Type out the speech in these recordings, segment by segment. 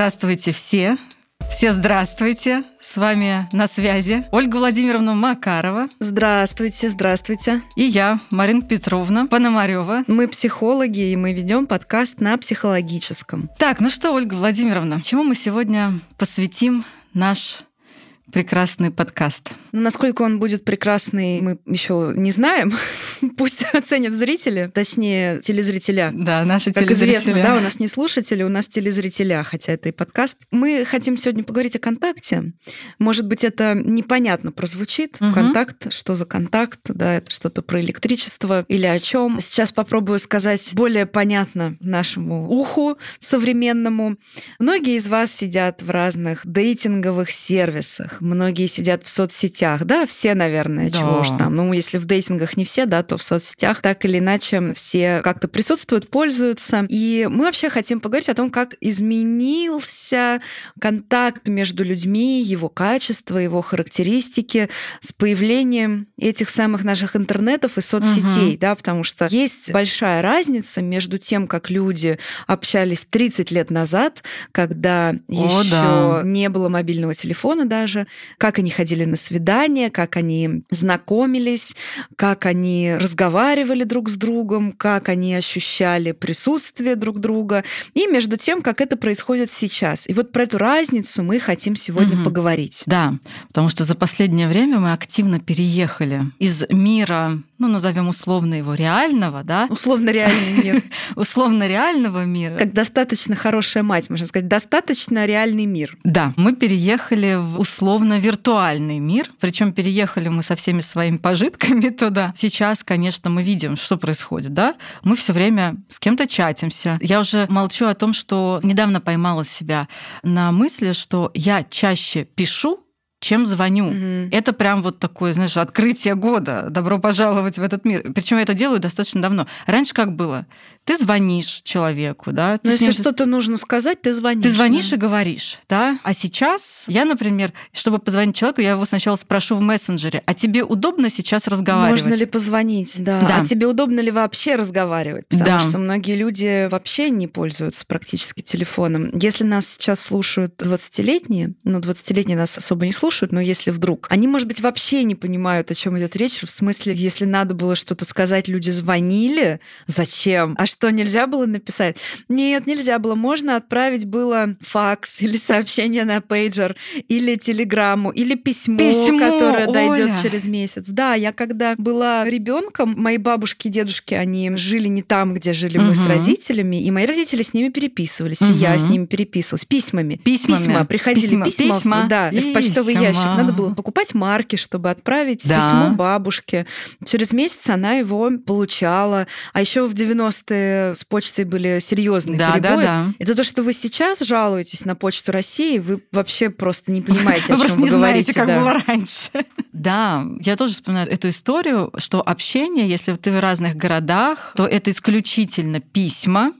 Здравствуйте все. Все здравствуйте. С вами на связи Ольга Владимировна Макарова. Здравствуйте, здравствуйте. И я, Марина Петровна Пономарева. Мы психологи, и мы ведем подкаст на психологическом. Так, ну что, Ольга Владимировна, чему мы сегодня посвятим наш прекрасный подкаст. Ну, насколько он будет прекрасный, мы еще не знаем. Пусть оценят зрители, точнее, телезрителя. Да, наши как телезрители. известно, да, у нас не слушатели, у нас телезрителя, хотя это и подкаст. Мы хотим сегодня поговорить о контакте. Может быть, это непонятно прозвучит. Мгм. Контакт, что за контакт, да, это что-то про электричество или о чем. Сейчас попробую сказать более понятно нашему уху современному. Многие из вас сидят в разных дейтинговых сервисах, многие сидят в соцсетях, да, все, наверное, Да. чего уж там. Ну, если в дейтингах не все, да, то в соцсетях так или иначе все как-то присутствуют, пользуются. И мы вообще хотим поговорить о том, как изменился контакт между людьми, его качество, его характеристики с появлением этих самых наших интернетов и соцсетей, да, потому что есть большая разница между тем, как люди общались 30 лет назад, когда О, еще да. не было мобильного телефона даже, как они ходили на свидания, как они знакомились, как они разговаривали друг с другом, как они ощущали присутствие друг друга, и между тем, как это происходит сейчас. И вот про эту разницу мы хотим сегодня Мгм. поговорить. Да, потому что за последнее время мы активно переехали из мира, ну, назовем условно его реального, да, Условно реальный мир. условно реального мира. Как достаточно хорошая мать, можно сказать, достаточно реальный мир. Да, мы переехали в условно виртуальный мир, причем переехали мы со всеми своими пожитками туда. Сейчас, конечно, мы видим, что происходит, да? Мы все время с кем-то чатимся. Я уже молчу о том, что недавно поймала себя на мысли, что я чаще пишу, чем звоню. Мгм. Это прям вот такое, знаешь, открытие года. Добро пожаловать в этот мир. Причем я это делаю достаточно давно. Раньше как было? Ты звонишь человеку, да? Но ты с если ним что-то нужно сказать, ты звонишь. ты звонишь да. и говоришь, да? А сейчас я, например, чтобы позвонить человеку, я его сначала спрошу в мессенджере, а тебе удобно сейчас разговаривать? Можно ли позвонить, да. Да. А тебе удобно ли вообще разговаривать? Потому Да. что многие люди вообще не пользуются практически телефоном. Если нас сейчас слушают 20-летние, ну, 20-летние нас особо не слушают, но если вдруг, они, может быть, вообще не понимают, о чем идет речь. В смысле, если надо было что-то сказать, люди звонили. Зачем? А что, нельзя было написать? Нет, нельзя было. Можно отправить было факс или сообщение на пейджер, или телеграмму, или письмо, Письмо, которое дойдет Оля. через месяц. Да, я когда была ребенком, мои бабушки и дедушки, они жили не там, где жили мы с родителями, и мои родители с ними переписывались, и я с ними переписывалась письмами. Письмами. Письма, приходили Письма. письма, Письма. да, и в почтовый ящик. Надо было покупать марки, чтобы отправить Да. письмо бабушке. Через месяц она его получала. А еще в 90-е с почтой были серьезные Да, да, перебои. да. Это то, что вы сейчас жалуетесь на почту России, вы вообще просто не понимаете, о Вы чем просто вы не говорите. знаете, как да. было раньше. Да, я тоже вспоминаю эту историю, что общение, если ты в разных городах, то это исключительно письма,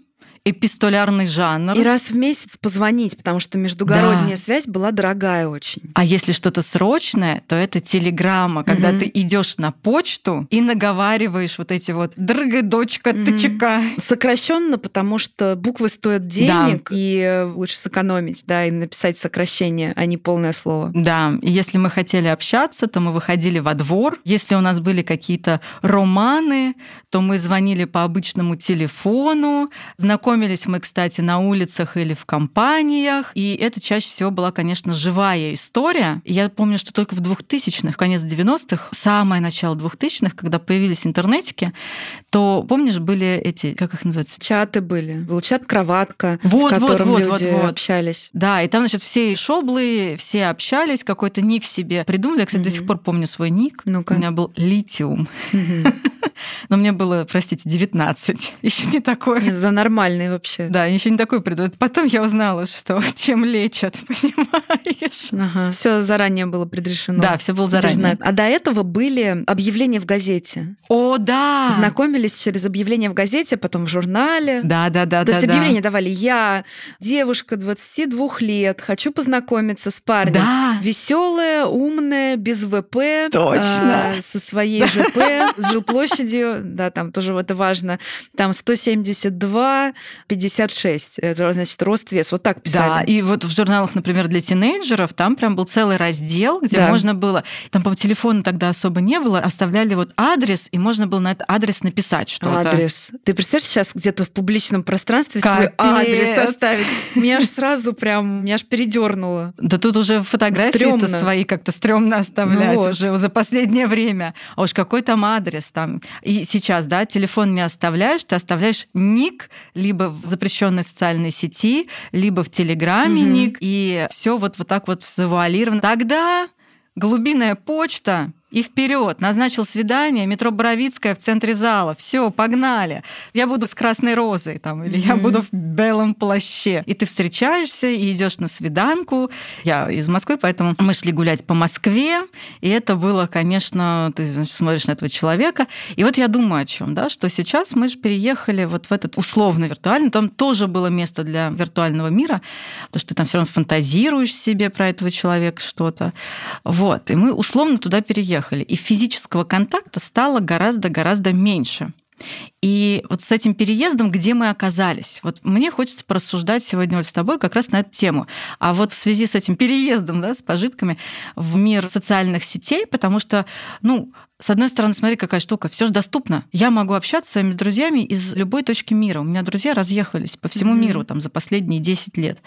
эпистолярный жанр. И раз в месяц позвонить, потому что междугородняя связь была дорогая очень. А если что-то срочное, то это телеграмма, когда Мгм. ты идешь на почту и наговариваешь вот эти вот «Дорогая дочка, Мгм. ты чека». Сокращенно, потому что буквы стоят денег, и лучше сэкономить, да, и написать сокращение, а не полное слово. Да, и если мы хотели общаться, то мы выходили во двор. Если у нас были какие-то романы, то мы звонили по обычному телефону. Знакомились мы, кстати, на улицах или в компаниях. И это чаще всего была, конечно, живая история. Я помню, что только в 2000-х, конец 90-х, самое начало 2000-х, когда появились интернетики, то, помнишь, были эти, как их называется? Чаты были. Был чат-кроватка, Вот, в вот, котором вот, люди вот, вот. общались. Да, и там, значит, все шоблы, все общались, какой-то ник себе придумали. Я, кстати, до Мгм. сих пор помню свой ник. Ну-ка. У меня был литиум. Мгм. Но мне было, простите, 19. Еще не такое. Это нормальный вообще. Да, еще не такой придумал. Потом я узнала, что чем лечат, понимаешь? Ага. Все заранее было предрешено. Да, все было заранее. А до этого были объявления в газете. О, да! Знакомились через объявления в газете, потом в журнале. Да, да, да, То да. есть да. объявление давали я, девушка 22 лет, хочу познакомиться с парнем. Да. Веселая, умная, без ВП. Точно. а, со своей ЖП, с жилплощадью да, там тоже это важно, там 172, 56, это значит рост вес, вот так писали. Да, и вот в журналах, например, для тинейджеров, там прям был целый раздел, где да. можно было, там по телефону тогда особо не было, оставляли вот адрес, и можно было на этот адрес написать что-то. Адрес. Ты представляешь сейчас где-то в публичном пространстве Капец. свой адрес оставить? Меня аж сразу прям, меня аж передернуло. Да тут уже фотографии-то свои как-то стрёмно оставлять ну вот. уже за последнее время. А уж какой там адрес там. И сейчас, да, телефон не оставляешь, ты оставляешь ник либо в запрещенной социальной сети, либо в Телеграме ник, и все вот, вот так вот завуалировано. Тогда глубинная почта и вперед. Назначил свидание, метро Боровицкая в центре зала. Все, погнали. Я буду с красной розой там, или mm-hmm. я буду в белом плаще. И ты встречаешься и идешь на свиданку. Я из Москвы, поэтому мы шли гулять по Москве. И это было, конечно, ты значит, смотришь на этого человека. И вот я думаю о чем, да, что сейчас мы же переехали вот в этот условно виртуальный. Там тоже было место для виртуального мира, потому что ты там все равно фантазируешь себе про этого человека что-то. Вот. И мы условно туда переехали уехали, и физического контакта стало гораздо-гораздо меньше. И вот с этим переездом, где мы оказались? Вот мне хочется порассуждать сегодня вот с тобой как раз на эту тему. А вот в связи с этим переездом, да, с пожитками в мир социальных сетей, потому что, ну, с одной стороны, смотри, какая штука, все же доступно. Я могу общаться с своими друзьями из любой точки мира. У меня друзья разъехались по всему mm-hmm. миру там за последние 10 лет.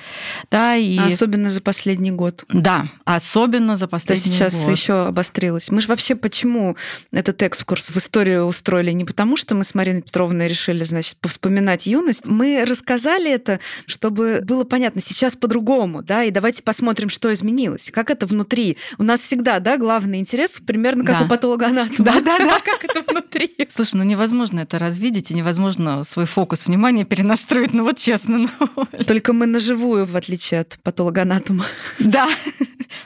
Да, и... А особенно за последний год. Да, особенно за последний год. сейчас год. еще обострилось. Мы же вообще почему этот экскурс в историю устроили? Не потому, что мы с Мариной Петровной решили, значит, повспоминать юность. Мы рассказали это, чтобы было понятно, сейчас по-другому, да, и давайте посмотрим, что изменилось, как это внутри. У нас всегда, да, главный интерес примерно как да. у патологоанатома да, да, да. Как это внутри? Слушай, ну невозможно это развидеть, и невозможно свой фокус внимания перенастроить, ну вот честно. Ну... Только мы наживую, в отличие от патологоанатома. Да.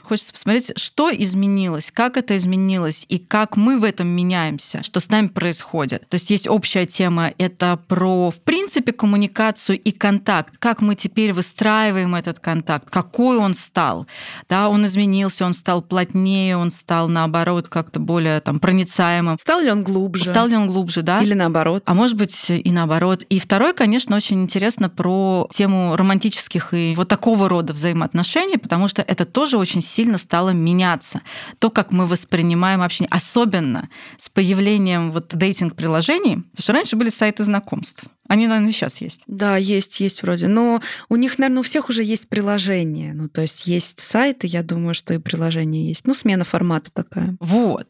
Хочется посмотреть, что изменилось, как это изменилось, и как мы в этом меняемся, что с нами происходит. То есть есть общая тема, это про, в принципе, коммуникацию и контакт, как мы теперь выстраиваем этот контакт, какой он стал. Да, он изменился, он стал плотнее, он стал, наоборот, как-то более там, проницаемым. Стал ли он глубже? Стал ли он глубже, да. Или наоборот. А может быть и наоборот. И второй, конечно, очень интересно про тему романтических и вот такого рода взаимоотношений, потому что это тоже очень сильно стало меняться. То, как мы воспринимаем общение, особенно с появлением вот дейтинг-приложений, потому что раньше были сайты знакомств. Они, наверное, сейчас есть. Да, есть, есть вроде. Но у них, наверное, у всех уже есть приложение. Ну, то есть есть сайты, я думаю, что и приложение есть. Ну, смена формата такая. Вот.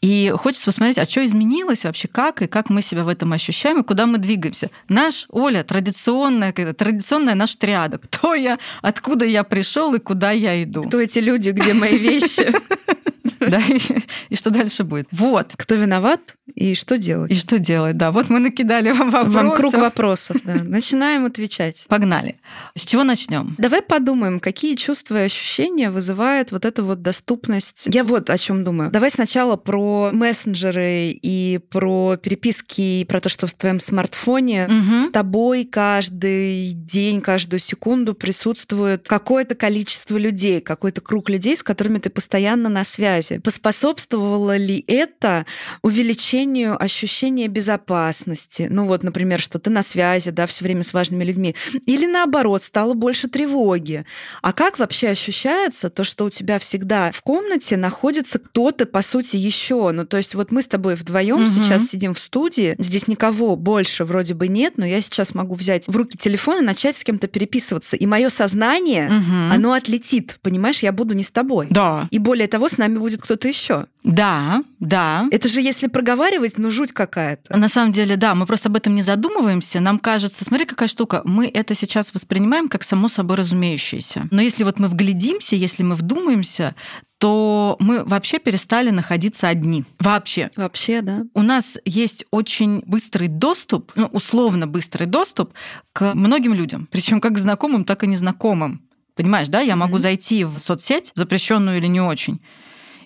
И хочется посмотреть, а что изменилось вообще, как и как мы себя в этом ощущаем, и куда мы двигаемся. Наш, Оля, традиционная, традиционная наша триада. Кто я, откуда я пришел и куда я иду. Кто эти люди, где мои вещи? Да, и что дальше будет. Вот. Кто виноват и что делать. И что делать, да. Вот мы накидали вам вопросов. Вам круг вопросов, да. Начинаем отвечать. Погнали. С чего начнем? Давай подумаем, какие чувства и ощущения вызывает вот эта вот доступность. Я вот о чем думаю. Давай сначала про мессенджеры и про переписки, и про то, что в твоем смартфоне угу. с тобой каждый день, каждую секунду присутствует какое-то количество людей, какой-то круг людей, с которыми ты постоянно на связи. Поспособствовало ли это увеличению ощущения безопасности? Ну вот, например, что ты на связи, да, все время с важными людьми. Или наоборот, стало больше тревоги. А как вообще ощущается то, что у тебя всегда в комнате находится кто-то, по сути, еще? Ну, то есть вот мы с тобой вдвоем угу. сейчас сидим в студии, здесь никого больше вроде бы нет, но я сейчас могу взять в руки телефон и начать с кем-то переписываться. И мое сознание, угу. оно отлетит, понимаешь, я буду не с тобой. Да. И более того, с нами будет кто-то еще. Да, да. Это же если проговаривать, ну жуть какая-то. На самом деле, да, мы просто об этом не задумываемся. Нам кажется, смотри, какая штука, мы это сейчас воспринимаем как само собой разумеющееся. Но если вот мы вглядимся, если мы вдумаемся, то мы вообще перестали находиться одни. Вообще. Вообще, да. У нас есть очень быстрый доступ, ну, условно быстрый доступ к многим людям, причем как знакомым, так и незнакомым. Понимаешь, да? Я могу mm-hmm. зайти в соцсеть, запрещенную или не очень,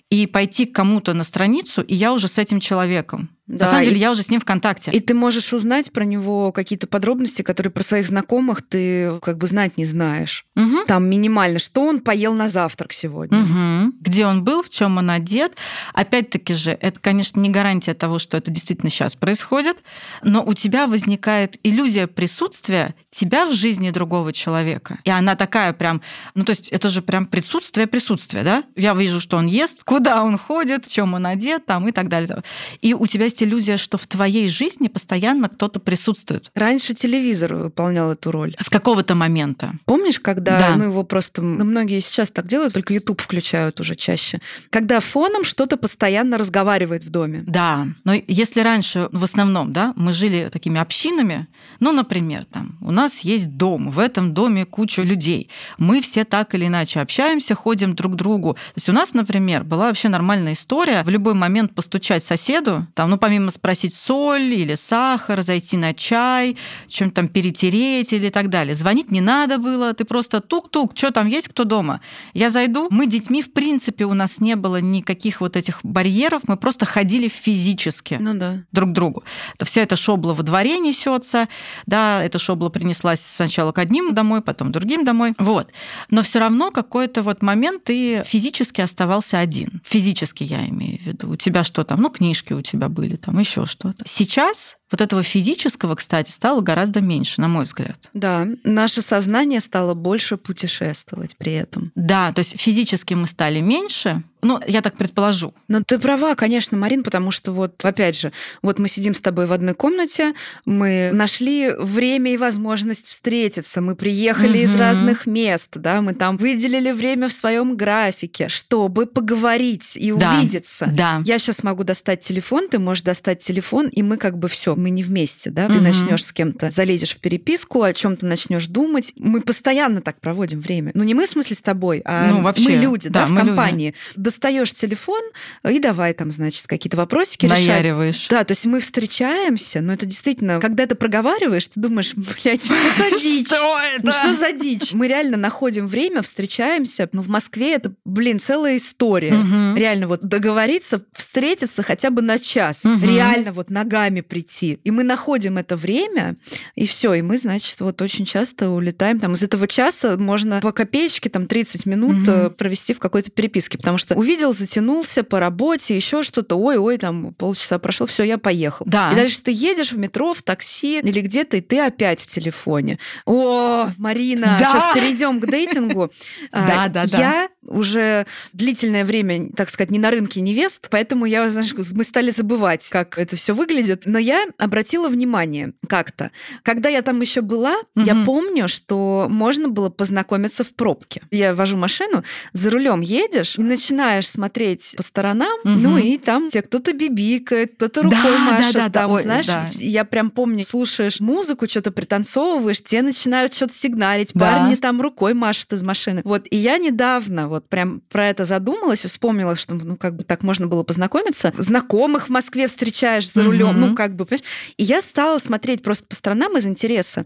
и пойти к кому-то на страницу, и я уже с этим человеком. Да, На самом деле, и... я уже с ним в контакте. И ты можешь узнать про него какие-то подробности, которые про своих знакомых ты как бы знать не знаешь. Угу. Там минимально, что он поел на завтрак сегодня. Угу. Где он был, в чем он одет. Опять-таки же, это, конечно, не гарантия того, что это действительно сейчас происходит, но у тебя возникает иллюзия присутствия тебя в жизни другого человека. И она такая прям, ну то есть это же прям присутствие присутствие, да? Я вижу, что он ест, куда он ходит, в чем он одет, там и так далее. И у тебя есть иллюзия, что в твоей жизни постоянно кто-то присутствует. Раньше телевизор выполнял эту роль. С какого-то момента. Помнишь, когда, да. ну его просто, ну, многие сейчас так делают, только YouTube включают уже чаще, когда фоном что-то постоянно разговаривает в доме. Да, но если раньше в основном, да, мы жили такими общинами, ну, например, там, у нас есть дом, в этом доме куча людей, мы все так или иначе общаемся, ходим друг к другу. То есть у нас, например, была вообще нормальная история в любой момент постучать соседу, там, ну, помимо спросить соль или сахар, зайти на чай, чем-то там перетереть или так далее. Звонить не надо было, ты просто тук-тук, что там есть, кто дома. Я зайду, мы детьми, в принципе, у нас не было никаких вот этих барьеров, мы просто ходили физически ну, да. друг к другу. Вся эта шобла во дворе несется, да, эта шобла принеслась сначала к одним домой, потом другим домой. Вот. Но все равно какой-то вот момент ты физически оставался один. Физически я имею в виду. У тебя что там? Ну, книжки у тебя были там еще что-то. Сейчас вот этого физического, кстати, стало гораздо меньше, на мой взгляд. Да, наше сознание стало больше путешествовать при этом. Да, то есть физически мы стали меньше, ну, я так предположу. Но ты права, конечно, Марин, потому что вот, опять же, вот мы сидим с тобой в одной комнате, мы нашли время и возможность встретиться, мы приехали угу. из разных мест, да, мы там выделили время в своем графике, чтобы поговорить и да. увидеться. Да. Я сейчас могу достать телефон, ты можешь достать телефон, и мы как бы все, мы не вместе, да. Ты угу. начнешь с кем-то, залезешь в переписку, о чем-то начнешь думать. Мы постоянно так проводим время. Ну, не мы в смысле с тобой, а ну, вообще, мы люди, да, да в компании. Люди достаешь телефон и давай там, значит, какие-то вопросики Наяриваешь. решать. Да, то есть мы встречаемся, но это действительно, когда ты проговариваешь, ты думаешь, блядь, что за дичь? Что это? Что за дичь? Мы реально находим время, встречаемся. Ну, в Москве это, блин, целая история. Реально вот договориться, встретиться хотя бы на час. Реально вот ногами прийти. И мы находим это время, и все, и мы, значит, вот очень часто улетаем. Там из этого часа можно по копеечке там 30 минут угу. провести в какой-то переписке, потому что увидел, затянулся по работе, еще что-то, ой-ой, там полчаса прошло, все, я поехал. Да. И дальше ты едешь в метро, в такси или где-то, и ты опять в телефоне. О, Марина, да. сейчас перейдем к дейтингу. Да, да, да. Я уже длительное время, так сказать, не на рынке невест, поэтому я, знаешь, мы стали забывать, как это все выглядит. Но я обратила внимание как-то. Когда я там еще была, угу. я помню, что можно было познакомиться в пробке. Я вожу машину, за рулем едешь и начинаешь смотреть по сторонам, угу. ну и там тебе кто-то бибикает, кто-то рукой да, машет. Да, да, там, да, знаешь, да. я прям помню, слушаешь музыку, что-то пританцовываешь, тебе начинают что-то сигналить, да. парни там рукой машут из машины. Вот, и я недавно вот прям про это задумалась, вспомнила, что ну как бы так можно было познакомиться. Знакомых в Москве встречаешь за рулем, угу. ну как бы, понимаешь? И я стала смотреть просто по сторонам из интереса.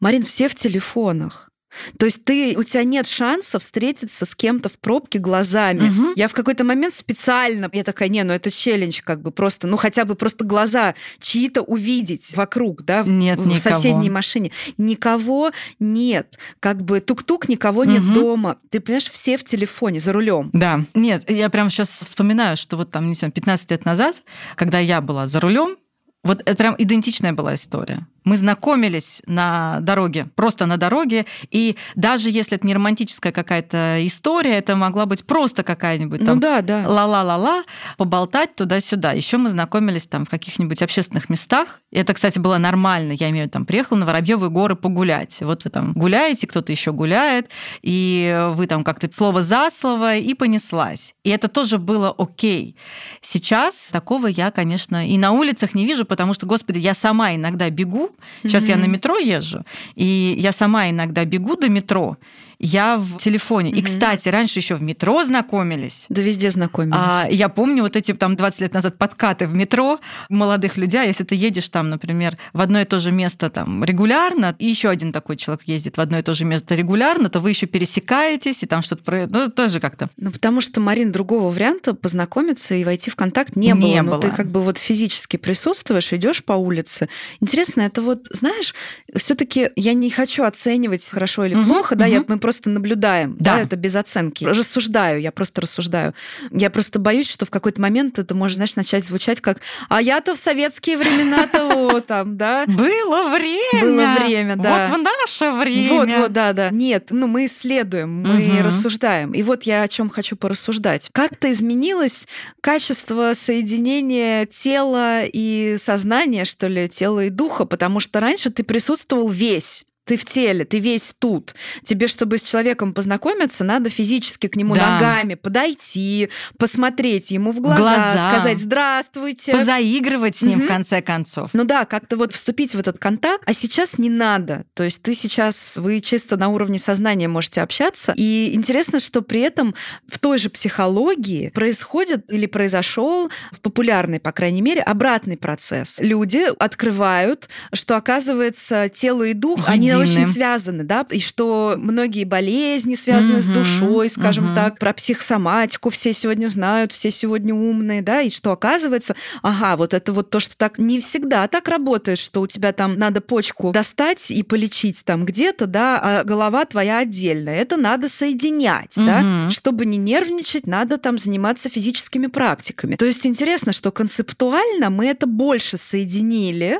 Марин, все в телефонах. То есть ты, у тебя нет шанса встретиться с кем-то в пробке глазами. Угу. Я в какой-то момент специально, я такая, не, ну это челлендж как бы просто, ну хотя бы просто глаза чьи-то увидеть вокруг, да, нет в, в соседней машине. Никого нет. Как бы тук-тук, никого угу. нет дома. Ты понимаешь, все в телефоне, за рулем. Да. Нет, я прям сейчас вспоминаю, что вот там, не знаю, 15 лет назад, когда я была за рулем, вот это прям идентичная была история. Мы знакомились на дороге, просто на дороге, и даже если это не романтическая какая-то история, это могла быть просто какая-нибудь ну там ну, да, да. ла-ла-ла-ла, поболтать туда-сюда. Еще мы знакомились там в каких-нибудь общественных местах. И это, кстати, было нормально. Я имею в виду, там, приехала на Воробьевые горы погулять. Вот вы там гуляете, кто-то еще гуляет, и вы там как-то слово за слово, и понеслась. И это тоже было окей. Сейчас такого я, конечно, и на улицах не вижу, потому что, господи, я сама иногда бегу. Сейчас mm-hmm. я на метро езжу, и я сама иногда бегу до метро, я в телефоне. И, кстати, раньше еще в метро знакомились. Да везде знакомились. А, я помню вот эти там 20 лет назад подкаты в метро молодых людей. А если ты едешь там, например, в одно и то же место там регулярно, и еще один такой человек ездит в одно и то же место регулярно, то вы еще пересекаетесь, и там что-то про... Ну, тоже как-то. Ну, потому что, Марин, другого варианта познакомиться и войти в контакт не, не было. было. Ну, ты как бы вот физически присутствуешь, идешь по улице. Интересно, это вот, знаешь, все-таки я не хочу оценивать хорошо или угу, плохо, да, угу. я, мы просто наблюдаем, да. да, это без оценки. Рассуждаю, я просто рассуждаю. Я просто боюсь, что в какой-то момент это может, знаешь, начать звучать как «а я-то в советские времена-то там, да». Было время. Было время, да. Вот в наше время. Вот, вот, да, да. Нет, ну мы исследуем, мы угу. рассуждаем. И вот я о чем хочу порассуждать. Как-то изменилось качество соединения тела и сознания, что ли, тела и духа, потому что раньше ты присутствовал весь ты в теле, ты весь тут. Тебе, чтобы с человеком познакомиться, надо физически к нему да. ногами подойти, посмотреть ему в глаза, глаза, сказать «здравствуйте». Позаигрывать с ним, угу. в конце концов. Ну да, как-то вот вступить в этот контакт, а сейчас не надо. То есть ты сейчас, вы чисто на уровне сознания можете общаться. И интересно, что при этом в той же психологии происходит или произошел в популярной, по крайней мере, обратный процесс. Люди открывают, что, оказывается, тело и дух, они они очень связаны, да, и что многие болезни связаны угу, с душой, скажем угу. так, про психосоматику все сегодня знают, все сегодня умные, да, и что оказывается, ага, вот это вот то, что так не всегда так работает, что у тебя там надо почку достать и полечить там где-то, да, а голова твоя отдельная. Это надо соединять, угу. да, чтобы не нервничать, надо там заниматься физическими практиками. То есть интересно, что концептуально мы это больше соединили,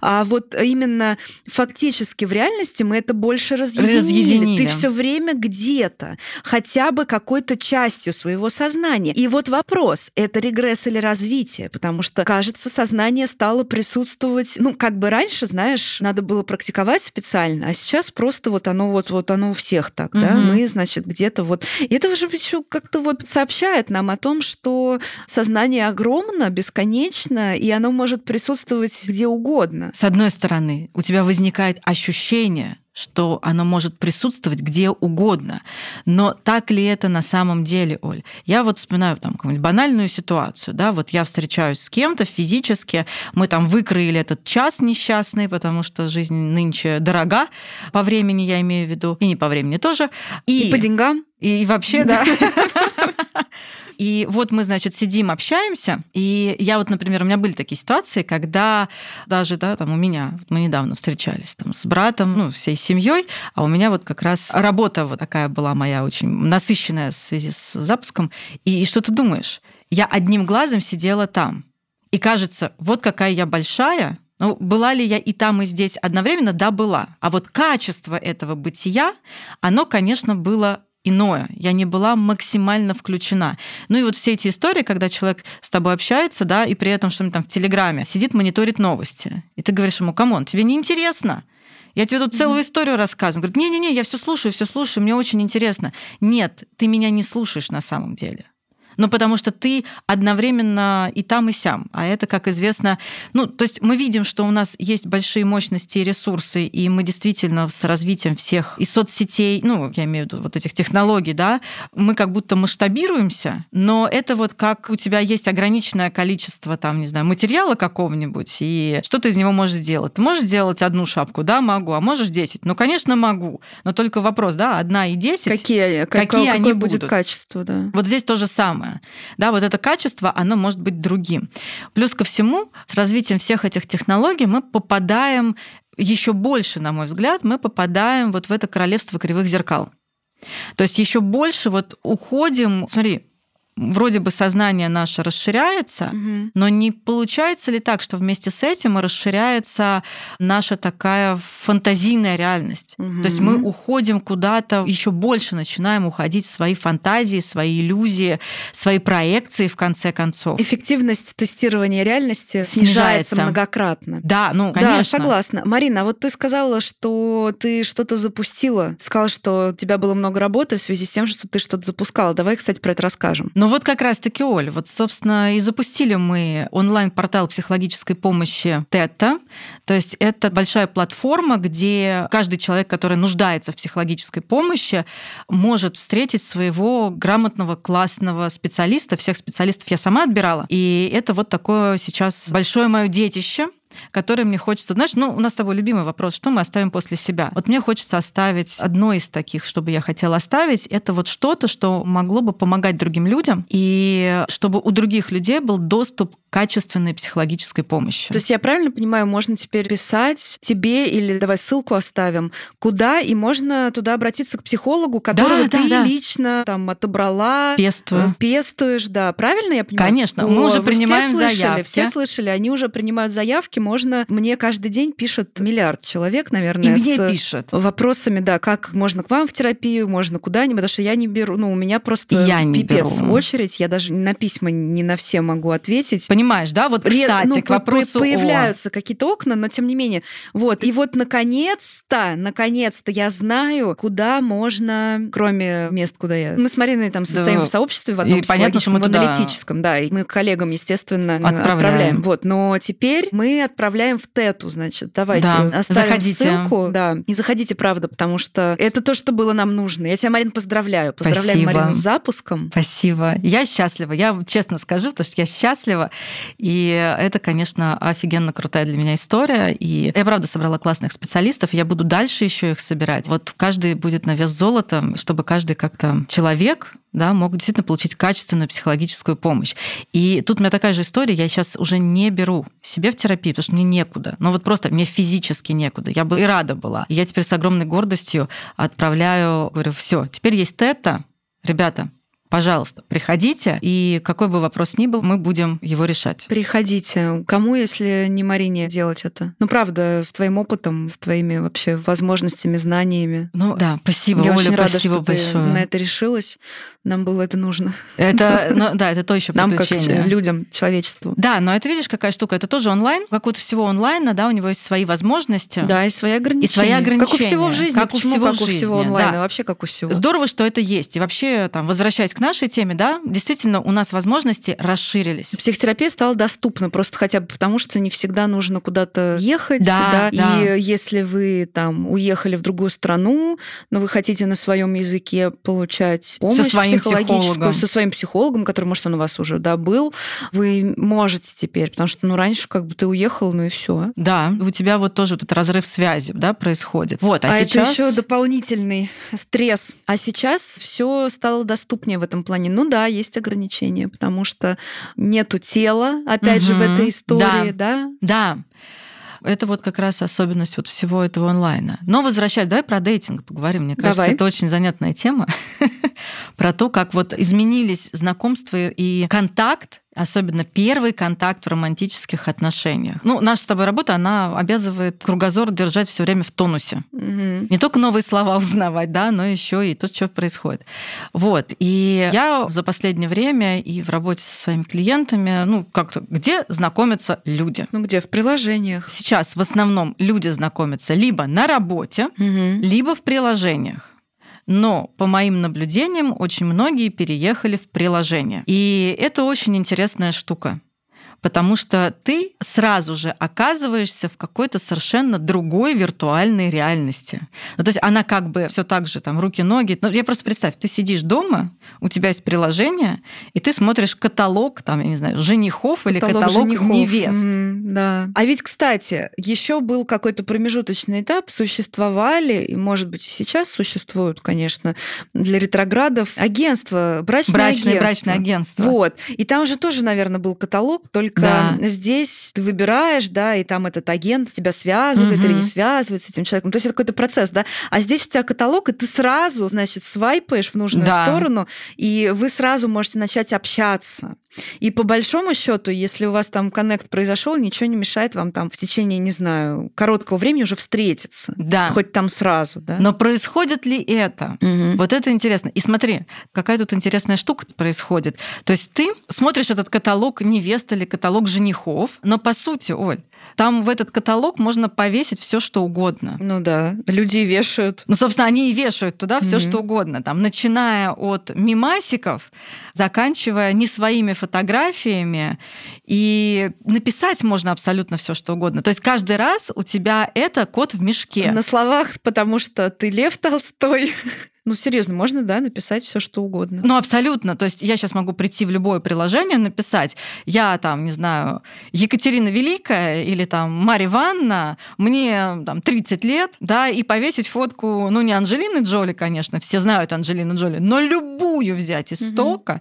а вот именно фактически в реальности реальности мы это больше разъединили. разъединили. Ты все время где-то, хотя бы какой-то частью своего сознания. И вот вопрос, это регресс или развитие? Потому что, кажется, сознание стало присутствовать, ну, как бы раньше, знаешь, надо было практиковать специально, а сейчас просто вот оно вот, вот оно у всех так, угу. да, мы, значит, где-то вот... И это же еще как-то вот сообщает нам о том, что сознание огромно, бесконечно, и оно может присутствовать где угодно. С одной стороны, у тебя возникает ощущение ощущение, что оно может присутствовать где угодно. Но так ли это на самом деле, Оль? Я вот вспоминаю там какую-нибудь банальную ситуацию, да, вот я встречаюсь с кем-то физически, мы там выкроили этот час несчастный, потому что жизнь нынче дорога, по времени я имею в виду, и не по времени тоже. И, и по деньгам. И вообще, да. И вот мы, значит, сидим, общаемся, и я вот, например, у меня были такие ситуации, когда даже, да, там у меня, мы недавно встречались там с братом, ну, всей семьей, а у меня вот как раз работа вот такая была моя очень насыщенная в связи с запуском, и, и что ты думаешь? Я одним глазом сидела там, и кажется, вот какая я большая, ну, была ли я и там, и здесь одновременно? Да, была. А вот качество этого бытия, оно, конечно, было иное. Я не была максимально включена. Ну и вот все эти истории, когда человек с тобой общается, да, и при этом что-нибудь там в Телеграме сидит, мониторит новости. И ты говоришь ему, come on, тебе не интересно? Я тебе тут целую историю рассказываю. Он говорит, не-не-не, я все слушаю, все слушаю, мне очень интересно. Нет, ты меня не слушаешь на самом деле. Ну, потому что ты одновременно и там, и сям. А это, как известно, ну, то есть мы видим, что у нас есть большие мощности и ресурсы, и мы действительно с развитием всех и соцсетей, ну, я имею в виду вот этих технологий, да, мы как будто масштабируемся, но это вот как у тебя есть ограниченное количество, там, не знаю, материала какого-нибудь, и что ты из него можешь сделать? Ты можешь сделать одну шапку? Да, могу. А можешь 10? Ну, конечно, могу. Но только вопрос, да, одна и 10. Какие, какие какое, они будет будут? качество, да. Вот здесь то же самое Да, вот это качество, оно может быть другим. Плюс ко всему, с развитием всех этих технологий мы попадаем еще больше, на мой взгляд, мы попадаем вот в это королевство кривых зеркал. То есть еще больше вот уходим, смотри, вроде бы сознание наше расширяется, угу. но не получается ли так, что вместе с этим расширяется наша такая фантазийная реальность? Угу. То есть мы уходим куда-то, еще больше начинаем уходить в свои фантазии, свои иллюзии, свои проекции, в конце концов. Эффективность тестирования реальности снижается, снижается многократно. Да, ну, конечно. Да, согласна. Марина, а вот ты сказала, что ты что-то запустила. Сказала, что у тебя было много работы в связи с тем, что ты что-то запускала. Давай, кстати, про это расскажем. Ну вот как раз-таки, Оль, вот, собственно, и запустили мы онлайн-портал психологической помощи ТЭТА. То есть это большая платформа, где каждый человек, который нуждается в психологической помощи, может встретить своего грамотного, классного специалиста. Всех специалистов я сама отбирала. И это вот такое сейчас большое мое детище, которые мне хочется... Знаешь, ну, у нас с тобой любимый вопрос, что мы оставим после себя? Вот мне хочется оставить одно из таких, что бы я хотела оставить, это вот что-то, что могло бы помогать другим людям, и чтобы у других людей был доступ к качественной психологической помощи. То есть я правильно понимаю, можно теперь писать тебе или давай ссылку оставим, куда, и можно туда обратиться к психологу, которого да, ты да, да. лично там отобрала, Пестую. Э, пестуешь, да. Правильно я понимаю? Конечно, О, мы уже принимаем все слышали, заявки. Все слышали, они уже принимают заявки, можно... Мне каждый день пишет миллиард человек, наверное. И мне пишет. Вопросами, да, как можно к вам в терапию, можно куда-нибудь, потому что я не беру, ну, у меня просто я не пипец беру. очередь, я даже на письма не на все могу ответить. Понимаешь, да? Вот, кстати, ну, к вопросу Появляются какие-то окна, но тем не менее. Вот. И вот, наконец-то, наконец-то я знаю, куда можно, кроме мест, куда я... Мы с Мариной там состоим да. в сообществе в одном и понятно, что мы туда... аналитическом, да, и мы коллегам, естественно, отправляем. отправляем. Вот. Но теперь мы отправляем в Тету, значит. Давайте да. оставим заходите. ссылку. Да. И заходите, правда, потому что это то, что было нам нужно. Я тебя, Марин, поздравляю. Поздравляю Спасибо. Марину с запуском. Спасибо. Я счастлива. Я честно скажу, потому что я счастлива. И это, конечно, офигенно крутая для меня история. И я, правда, собрала классных специалистов. Я буду дальше еще их собирать. Вот каждый будет на вес золота, чтобы каждый как-то человек да, могут действительно получить качественную психологическую помощь. И тут у меня такая же история, я сейчас уже не беру себе в терапию, потому что мне некуда. Но вот просто мне физически некуда. Я бы и рада была. И я теперь с огромной гордостью отправляю, говорю, все, теперь есть тета, ребята, пожалуйста, приходите, и какой бы вопрос ни был, мы будем его решать. Приходите. Кому, если не Марине, делать это? Ну, правда, с твоим опытом, с твоими вообще возможностяями, знаниями. Ну, да, спасибо, Я Оля, очень рада, спасибо что большое. ты на это решилась. Нам было это нужно. Это, ну, да, это то еще Нам как людям, человечеству. Да, но это видишь, какая штука. Это тоже онлайн. Как вот всего онлайна, да, у него есть свои возможности. Да, и свои ограничения. И свои ограничения. Как у всего в жизни. Как у Почему всего как в у жизни, всего онлайна? да. Вообще как у всего. Здорово, что это есть. И вообще, там, возвращаясь к нашей теме, да, действительно, у нас возможности расширились. Психотерапия стала доступна просто хотя бы потому, что не всегда нужно куда-то ехать. Да, да. И если вы там уехали в другую страну, но вы хотите на своем языке получать помощь Со своим психологическую, психологом. со своим психологом, который, может, он у вас уже да, был, вы можете теперь, потому что ну раньше как бы ты уехал, ну и все. Да, у тебя вот тоже вот этот разрыв связи, да, происходит. Вот, а, А, сейчас... это еще дополнительный стресс. А сейчас все стало доступнее в этом плане. Ну да, есть ограничения, потому что нету тела, опять же, в этой истории, да? Да. Это вот как раз особенность вот всего этого онлайна. Но возвращаясь, давай про дейтинг поговорим. Мне кажется, Давай. это очень занятная тема. Про то, как вот изменились знакомства и контакт, особенно первый контакт в романтических отношениях. Ну, наша с тобой работа, она обязывает кругозор держать все время в тонусе. Мгм. Не только новые слова узнавать, да, но еще и то, что происходит. Вот. И я за последнее время и в работе со своими клиентами, ну, как-то, где знакомятся люди. Ну где? В приложениях. Сейчас в основном люди знакомятся либо на работе, Мгм. либо в приложениях. Но по моим наблюдениям очень многие переехали в приложение. И это очень интересная штука. Потому что ты сразу же оказываешься в какой-то совершенно другой виртуальной реальности. Ну, то есть она как бы все так же, там, руки-ноги. Ну, я просто представь, ты сидишь дома, у тебя есть приложение, и ты смотришь каталог, там, я не знаю, женихов или каталог женихов. невест. Мгм, да. А ведь, кстати, еще был какой-то промежуточный этап, существовали, и, может быть, и сейчас существуют, конечно, для ретроградов агентства, брачное, Брачное, агентство. брачное агентство. Вот. И там же тоже, наверное, был каталог, только Да. здесь ты выбираешь, да, и там этот агент тебя связывает Мгм. или не связывает с этим человеком. То есть это какой-то процесс, да. А здесь у тебя каталог, и ты сразу, значит, свайпаешь в нужную Да. сторону, и вы сразу можете начать общаться. И по большому счету, если у вас там коннект произошел, ничего не мешает вам там в течение, не знаю, короткого времени уже встретиться. Да. Хоть там сразу, да. Но происходит ли это? Мгм. Вот это интересно. И смотри, какая тут интересная штука происходит. То есть ты смотришь этот каталог невест или каталог каталог женихов, но по сути, Оль, там в этот каталог можно повесить все, что угодно. Ну да, люди вешают. Ну, собственно, они и вешают туда все, mm-hmm. что угодно. Там, начиная от мимасиков, заканчивая не своими фотографиями. И написать можно абсолютно все, что угодно. То есть каждый раз у тебя это кот в мешке. На словах, потому что ты Лев Толстой. Ну, серьезно, можно, да, написать все, что угодно. Ну, абсолютно. То есть я сейчас могу прийти в любое приложение, написать, я там, не знаю, Екатерина Великая или там Марья Ивановна, мне там 30 лет, да, и повесить фотку, ну, не Анжелины Джоли, конечно, все знают Анжелину Джоли, но любую взять из стока угу.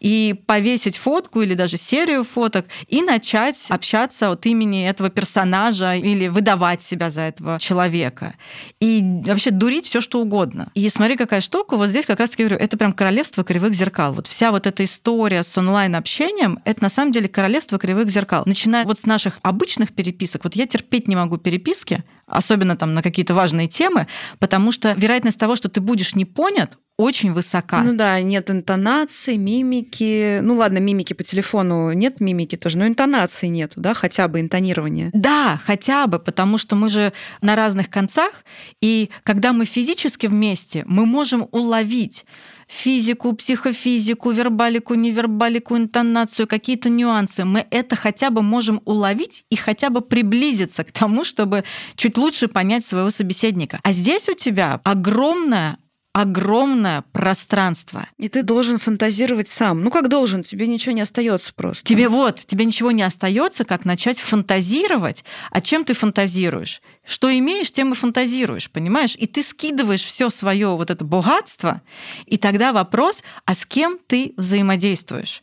и повесить фотку или даже серию фоток и начать общаться от имени этого персонажа или выдавать себя за этого человека. И вообще дурить все, что угодно. И смотри, какая штука, вот здесь как раз-таки говорю, это прям королевство кривых зеркал. Вот вся вот эта история с онлайн-общением, это на самом деле королевство кривых зеркал. Начиная вот с наших обычных переписок, вот я терпеть не могу переписки, особенно там на какие-то важные темы, потому что вероятность того, что ты будешь не понят, очень высока. Ну да, нет интонации, мимики. Ну ладно, мимики по телефону нет мимики тоже, но интонации нету, да, хотя бы интонирование. Да, хотя бы, потому что мы же на разных концах, и когда мы физически вместе, мы можем уловить физику, психофизику, вербалику, невербалику, интонацию, какие-то нюансы. Мы это хотя бы можем уловить и хотя бы приблизиться к тому, чтобы чуть лучше понять своего собеседника. А здесь у тебя огромная огромное пространство. И ты должен фантазировать сам. Ну как должен? Тебе ничего не остается просто. Тебе вот, тебе ничего не остается, как начать фантазировать. А чем ты фантазируешь? Что имеешь, тем и фантазируешь, понимаешь? И ты скидываешь все свое вот это богатство, и тогда вопрос, а с кем ты взаимодействуешь?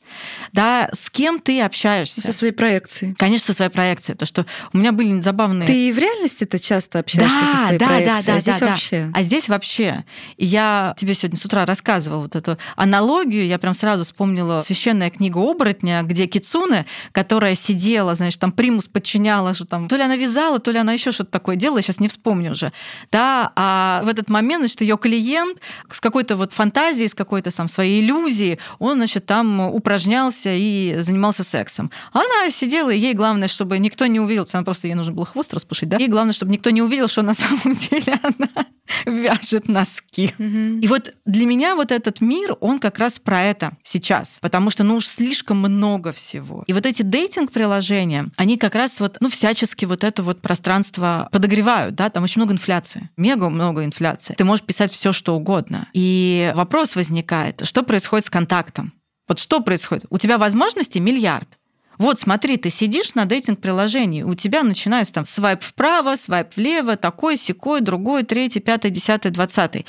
Да, с кем ты общаешься? Со своей проекцией. Конечно, со своей проекцией. То, что у меня были забавные... Ты и в реальности-то часто общаешься да, со своей да, проекцией, да, да, а здесь да, вообще... Да. А здесь вообще. И я тебе сегодня с утра рассказывала вот эту аналогию, я прям сразу вспомнила священная книга оборотня, где Кицуне, которая сидела, знаешь, там примус подчиняла, что там то ли она вязала, то ли она еще что-то такое делала, сейчас не вспомню уже. Да, а в этот момент, значит, ее клиент с какой-то вот фантазией, с какой-то сам своей иллюзией, он, значит, там упражнялся и занимался сексом. Она сидела, и ей главное, чтобы никто не увидел, она просто ей нужно было хвост распушить, да? Ей главное, чтобы никто не увидел, что на самом деле она вяжет носки. Угу. И вот для меня вот этот мир, он как раз про это сейчас, потому что, ну уж слишком много всего. И вот эти дейтинг-приложения, они как раз вот, ну, всячески вот это вот пространство подогревают, да, там очень много инфляции, мега много инфляции. Ты можешь писать все, что угодно. И вопрос возникает, что происходит с контактом? Вот что происходит? У тебя возможностей миллиард. Вот смотри, ты сидишь на дейтинг-приложении, у тебя начинается там свайп вправо, свайп влево, такой, секой, другой, третий, пятый, десятый, двадцатый.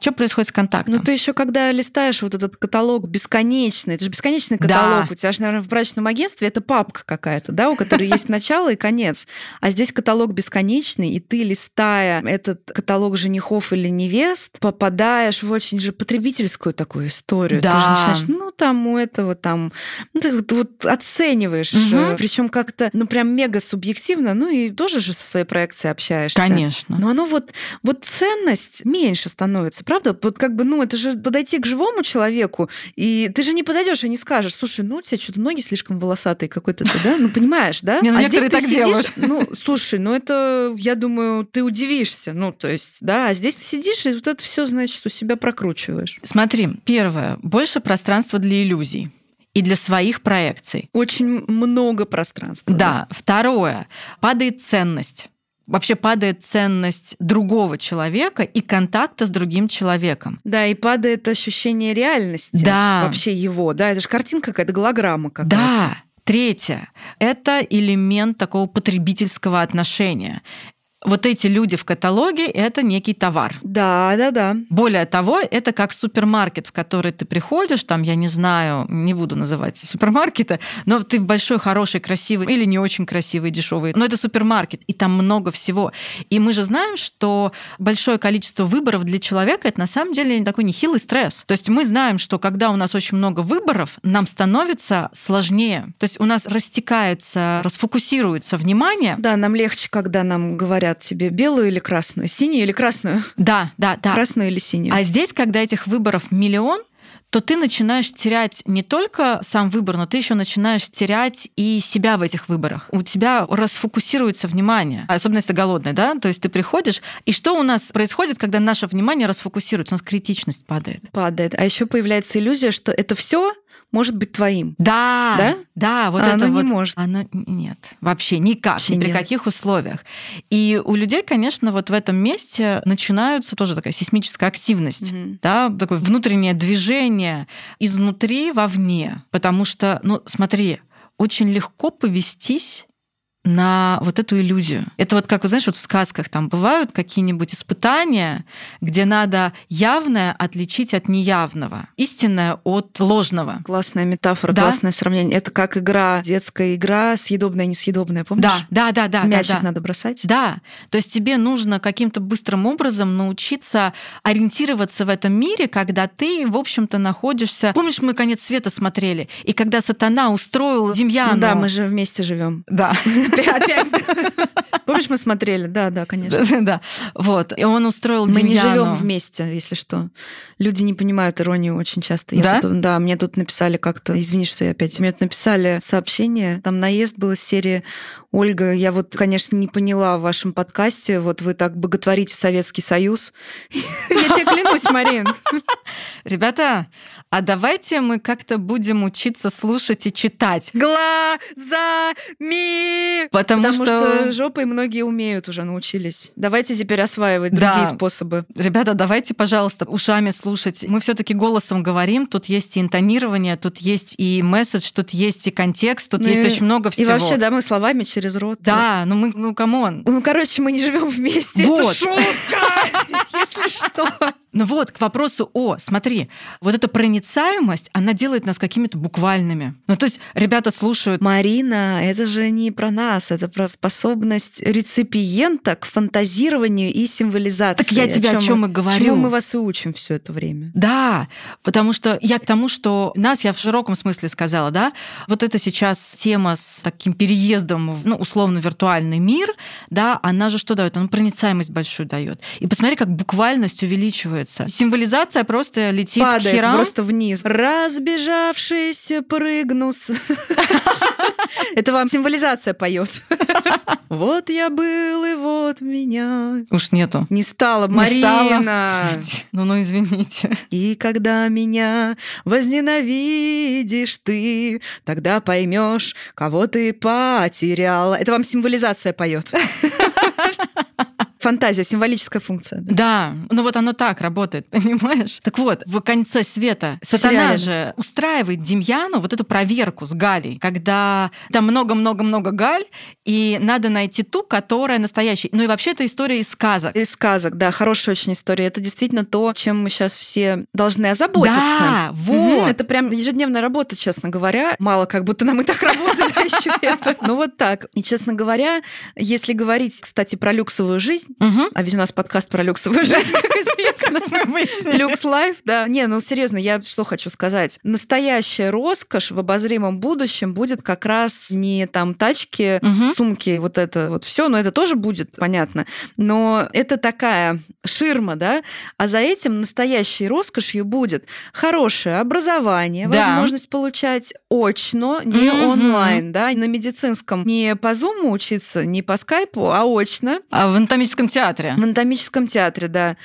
Что происходит с контактом? Ну, ты еще когда листаешь вот этот каталог бесконечный, это же бесконечный каталог. Да. У тебя же, наверное, в брачном агентстве это папка какая-то, да, у которой есть начало и конец. А здесь каталог бесконечный, и ты, листая этот каталог женихов или невест, попадаешь в очень же потребительскую такую историю. Да. Ты же начинаешь, ну, там у этого там... Ну, ты вот оцениваешь, угу. причем как-то, ну, прям мега субъективно, ну, и тоже же со своей проекцией общаешься. Конечно. Но оно вот, вот ценность меньше становится правда? Вот как бы, ну, это же подойти к живому человеку, и ты же не подойдешь и не скажешь, слушай, ну, у тебя что-то ноги слишком волосатые какой-то, да? Ну, понимаешь, да? Не, ну, а здесь ты так сидишь, делают. ну, слушай, ну, это, я думаю, ты удивишься, ну, то есть, да, а здесь ты сидишь, и вот это все, значит, у себя прокручиваешь. Смотри, первое, больше пространства для иллюзий и для своих проекций. Очень много пространства. Да. да. Второе, падает ценность вообще падает ценность другого человека и контакта с другим человеком. Да, и падает ощущение реальности да. вообще его. Да, это же картинка какая-то, голограмма какая-то. Да, Третье – это элемент такого потребительского отношения вот эти люди в каталоге – это некий товар. Да, да, да. Более того, это как супермаркет, в который ты приходишь, там, я не знаю, не буду называть супермаркеты, но ты в большой, хороший, красивый или не очень красивый, дешевый, но это супермаркет, и там много всего. И мы же знаем, что большое количество выборов для человека – это на самом деле такой нехилый стресс. То есть мы знаем, что когда у нас очень много выборов, нам становится сложнее. То есть у нас растекается, расфокусируется внимание. Да, нам легче, когда нам говорят, говорят тебе, белую или красную, синюю или красную? Да, да, да. Красную или синюю. А здесь, когда этих выборов миллион, то ты начинаешь терять не только сам выбор, но ты еще начинаешь терять и себя в этих выборах. У тебя расфокусируется внимание, особенно если голодный, да, то есть ты приходишь, и что у нас происходит, когда наше внимание расфокусируется? У нас критичность падает. Падает. А еще появляется иллюзия, что это все может быть твоим. Да, Да? да, вот А это оно вот. не может. Оно нет, вообще никак, Вообще ни при нет. каких условиях. И у людей, конечно, вот в этом месте начинаются тоже такая сейсмическая активность, Мгм. да, такое внутреннее движение изнутри вовне, потому что, ну, смотри, очень легко повестись на вот эту иллюзию. Это вот как, вы знаешь, вот в сказках там бывают какие-нибудь испытания, где надо явное отличить от неявного, истинное от ложного. Классная метафора, Да? классное сравнение. Это как игра, детская игра, съедобная, несъедобная, помнишь? Да, да, да, да. да, Мячик да. надо бросать. Да, то есть тебе нужно каким-то быстрым образом научиться ориентироваться в этом мире, когда ты, в общем-то, находишься... Помнишь, мы «Конец света» смотрели, и когда сатана устроил Демьяну... Ну да, мы же вместе живем. Да, Опять. Помнишь, мы смотрели? Да, да, конечно. да, вот. И он устроил Мы не живем вместе, если что. Люди не понимают иронию очень часто. Да? да, мне тут написали как-то, извини, что я опять, мне тут написали сообщение, там наезд был из серии Ольга, я вот, конечно, не поняла в вашем подкасте, вот вы так боготворите Советский Союз. Я тебе клянусь, Марин. Ребята, а давайте мы как-то будем учиться слушать и читать. Глазами! Потому, Потому что жопой многие умеют уже, научились. Давайте теперь осваивать Да. другие способы. Ребята, давайте, пожалуйста, ушами слушать. Мы все-таки голосом говорим. Тут есть и интонирование, тут есть и месседж, тут есть и контекст, тут Ну есть и- очень много И всего. вообще, да, мы словами через рот. Да, ну мы, ну come on. Ну, короче, мы не живем вместе. Вот. Это шутка, если что. Ну вот, к вопросу о, смотри, вот эта проницаемость, она делает нас какими-то буквальными. Ну то есть ребята слушают, Марина, это же не про нас, это про способность реципиента к фантазированию и символизации. Так я тебе о чём и говорю. Чему мы вас и учим все это время. Да, потому что я к тому, что нас, я в широком смысле сказала, да, вот это сейчас тема с таким переездом в, ну, условно, виртуальный мир, да, она же что дает? Она проницаемость большую дает. И посмотри, как буквальность увеличивается. Символизация просто летит к Падает херам. просто вниз. Разбежавшись, прыгну. с- Это вам символизация поет. Вот я был, и вот меня. Уж нету. Не стало, Не Марина. Ну, ну, извините. И когда меня возненавидишь ты, тогда поймешь, кого ты потеряла. Это вам символизация поет. Фантазия, символическая функция. Да, ну вот оно так работает, понимаешь? Так вот, в конце света сатана сериале. же устраивает Демьяну вот эту проверку с Галей, когда там много-много-много Галь, и надо найти ту, которая настоящая. Ну и вообще это история из сказок. Из сказок, да, хорошая очень история. Это действительно то, чем мы сейчас все должны озаботиться. Да, вот. Это прям ежедневная работа, честно говоря. Мало как будто нам и так работает, а еще это. Ну вот так. И, честно говоря, если говорить, кстати, про люксовую жизнь, Мгм. а ведь у нас подкаст про люксовую жизнь, как известно. Люкс лайф, да. Не, ну серьезно, я что хочу сказать. Настоящая роскошь в обозримом будущем будет как раз не там тачки, сумки, вот это вот все, но это тоже будет, понятно. Но это такая ширма, да, а за этим настоящей роскошью будет хорошее образование, Да. возможность получать очно, не онлайн, да, на медицинском не по зуму учиться, не по скайпу, а очно. А в анатомическом театре. В анатомическом театре, да.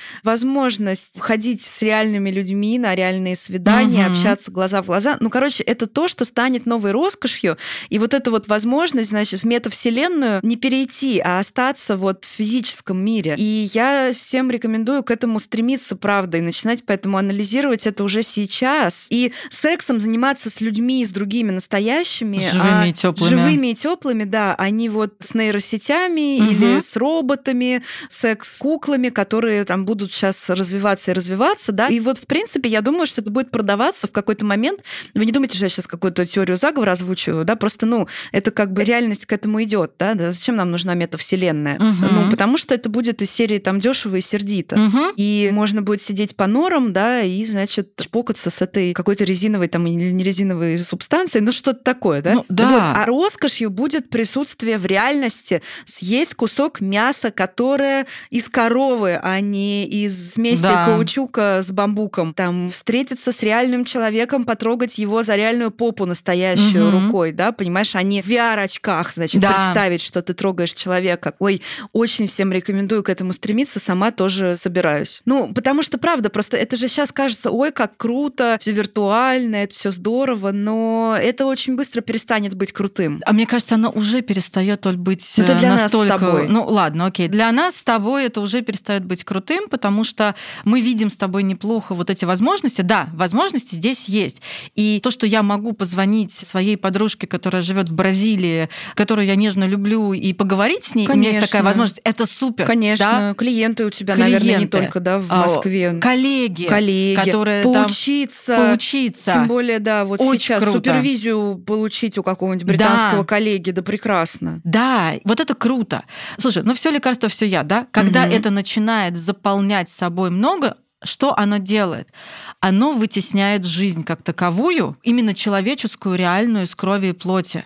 Возможность ходить с реальными людьми на реальные свидания, Мгм. общаться глаза в глаза. Ну, короче, это то, что станет новой роскошью. И вот эта вот возможность, значит, в метавселенную не перейти, а остаться вот в физическом мире. И я всем рекомендую к этому стремиться, правда, и начинать поэтому анализировать это уже сейчас. И сексом заниматься с людьми, с другими настоящими. Живыми а и тёплыми. Живыми и теплыми, да. Они вот с нейросетями Мгм. или с роботами, секс-куклами, которые там будут сейчас развиваться и развиваться, да. И вот, в принципе, я думаю, что это будет продаваться в какой-то момент. Вы не думайте, что я сейчас какую-то теорию заговора озвучиваю, да, просто, ну, это как бы реальность к этому идет, да, да зачем нам нужна метавселенная? Мгм. Ну, потому что это будет из серии там дешево и сердито. Мгм. И можно будет сидеть по норам, да, и, значит, чпокаться с этой какой-то резиновой там или не резиновой субстанцией, ну что-то такое, да? Ну, да. Вот. А роскошью будет присутствие в реальности съесть кусок мяса, которое из коровы, а не из смеси Да. каучука с бамбуком. Там встретиться с реальным человеком, потрогать его за реальную попу настоящую Мгм. рукой, да, понимаешь, а не в VR-очках, значит, Да. представить, что ты трогаешь человека. Ой, очень всем рекомендую к этому стремиться, сама тоже собираюсь. Ну, потому что, правда, просто это же сейчас кажется, ой, как круто, все виртуально, это все здорово, но это очень быстро перестанет быть крутым. А мне кажется, оно уже перестает Оль, быть Ну, это э, для нас с настолько. тобой. Ну ладно, окей. Для нас с тобой это уже перестает быть крутым, потому что мы видим с тобой неплохо вот эти возможности. Да, возможности здесь есть. И то, что я могу позвонить своей подружке, которая живет в Бразилии, которую я нежно люблю, и поговорить с ней, у меня есть такая Конечно. возможность, это супер. Конечно, да? клиенты у тебя, наверное, не Клиенты. только да, в А, Москве. Коллеги, коллеги, которые там поучиться, поучиться. Тем более, да, вот Очень сейчас круто. супервизию получить у какого-нибудь британского Да. коллеги, да прекрасно. Да, вот это круто. Слушай, ну все лекарство, все я, да? Когда Мгм. это начинает заполнять собой много, что оно делает? Оно вытесняет жизнь как таковую, именно человеческую, реальную, из крови и плоти.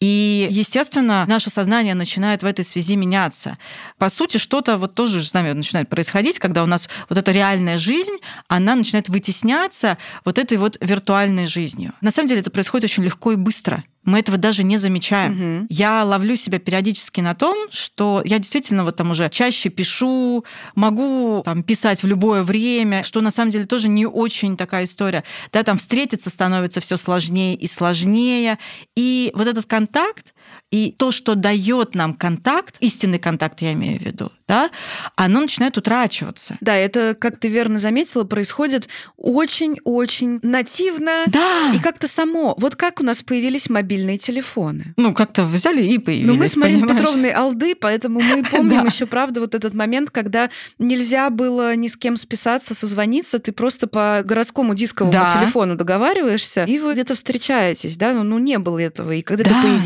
И, естественно, наше сознание начинает в этой связи меняться. По сути, что-то вот тоже с нами начинает происходить, когда у нас вот эта реальная жизнь, она начинает вытесняться вот этой вот виртуальной жизнью. На самом деле это происходит очень легко и быстро. Мы этого даже не замечаем. Мгм. Я ловлю себя периодически на том, что я действительно вот там уже чаще пишу, могу там писать в любое время, что на самом деле тоже не очень такая история. Да, там встретиться становится все сложнее и сложнее. И вот этот контакт, kontakt. И то, что дает нам контакт, истинный контакт, я имею в виду, да, оно начинает утрачиваться. Да, это, как ты верно заметила, происходит очень-очень нативно Да. и как-то само. Вот как у нас появились мобильные телефоны. Ну, как-то взяли и появились. Ну, мы с Мариной понимаешь? Петровной алды, поэтому мы помним еще, правда, вот этот момент, когда нельзя было ни с кем списаться, созвониться, ты просто по городскому дисковому телефону договариваешься, и вы где-то встречаетесь, да, ну, ну не было этого. И когда это Да.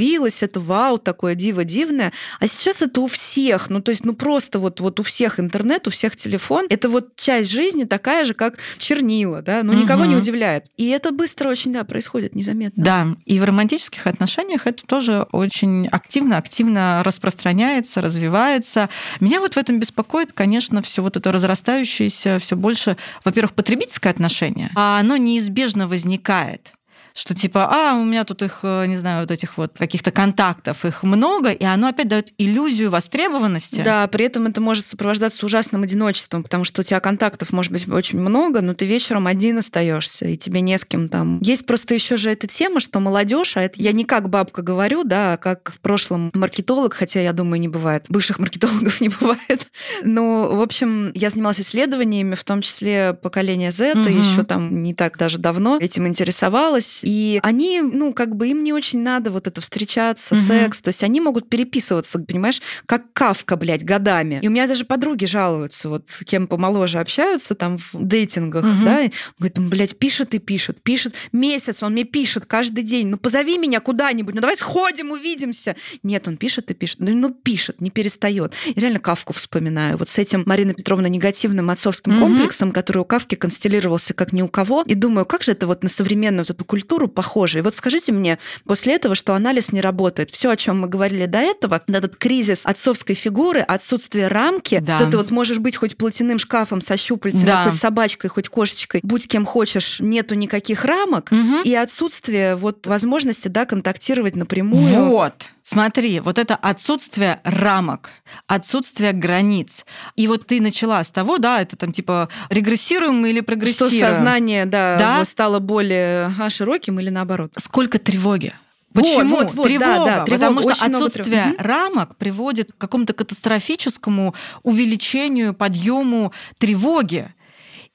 Это вау, такое диво дивное. А сейчас это у всех, ну, то есть, ну, просто вот, вот у всех интернет, у всех телефон. Это вот часть жизни такая же, как чернила, да, ну, никого не удивляет. И это быстро очень, да, происходит, незаметно. Да, и в романтических отношениях это тоже очень активно-активно распространяется, развивается. Меня вот в этом беспокоит, конечно, все вот это разрастающееся, все больше, во-первых, потребительское отношение, а оно неизбежно возникает что типа, а, у меня тут их, э, не знаю, вот этих вот каких-то контактов, их много, и оно опять дает иллюзию востребованности. Да, при этом это может сопровождаться ужасным одиночеством, потому что у тебя контактов может быть очень много, но ты вечером один остаешься, и тебе не с кем там. Есть просто еще же эта тема, что молодежь, а это я не как бабка говорю, да, а как в прошлом маркетолог, хотя я думаю, не бывает. Бывших маркетологов не бывает. Но, в общем, я занималась исследованиями, в том числе поколения Z, и еще там не так даже давно этим интересовалась. И они, ну, как бы им не очень надо вот это встречаться, Мгм. секс. То есть они могут переписываться, понимаешь, как кавка, блядь, годами. И у меня даже подруги жалуются, вот с кем помоложе общаются там в дейтингах, Мгм. да, и говорит, «Ну, блядь, пишет и пишет, пишет. Месяц он мне пишет каждый день. Ну, позови меня куда-нибудь, ну, давай сходим, увидимся. Нет, он пишет и пишет. Ну, ну пишет, не перестает. И реально Кавку вспоминаю. Вот с этим Марина Петровна негативным отцовским Мгм. комплексом, который у Кавки констеллировался как ни у кого. И думаю, как же это вот на современную вот эту культуру похоже. И вот скажите мне после этого, что анализ не работает. Все, о чем мы говорили до этого, этот кризис отцовской фигуры, отсутствие рамки, Да. вот это вот можешь быть хоть платяным шкафом со щупальцами, Да. хоть собачкой, хоть кошечкой, будь кем хочешь, нету никаких рамок, Мгм. и отсутствие вот возможности, да, контактировать напрямую. Вот, смотри, вот это отсутствие рамок, отсутствие границ. И вот ты начала с того, да, это там типа регрессируем мы или Что прогрессируем. сознание, да, Да? стало более ага, широким или наоборот. Сколько тревоги? Почему? вот, вот, тревога, да, да, тревога, потому что очень отсутствие тревог. Рамок приводит к какому-то катастрофическому увеличению, подъему тревоги.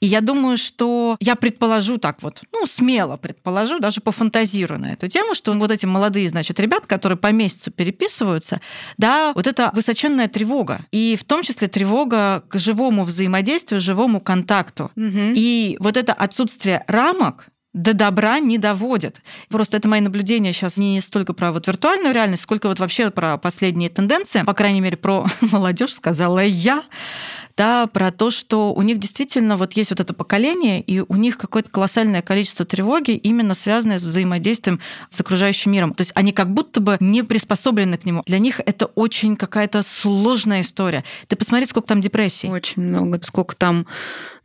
И я думаю, что я предположу так вот, ну, смело предположу, даже пофантазирую на эту тему, что вот эти молодые, значит, ребят, которые по месяцу переписываются, да, вот это высоченная тревога. И в том числе тревога к живому взаимодействию, живому контакту. Мгм. И вот это отсутствие рамок до добра не доводит. Просто это мои наблюдения сейчас не столько про вот виртуальную реальность, сколько вот вообще про последние тенденции, по крайней мере, про молодежь сказала я. Да, про то, что у них действительно вот есть вот это поколение, и у них какое-то колоссальное количество тревоги именно связанное с взаимодействием с окружающим миром. То есть они как будто бы не приспособлены к нему. Для них это очень какая-то сложная история. Ты посмотри, сколько там депрессий. Очень много. Сколько там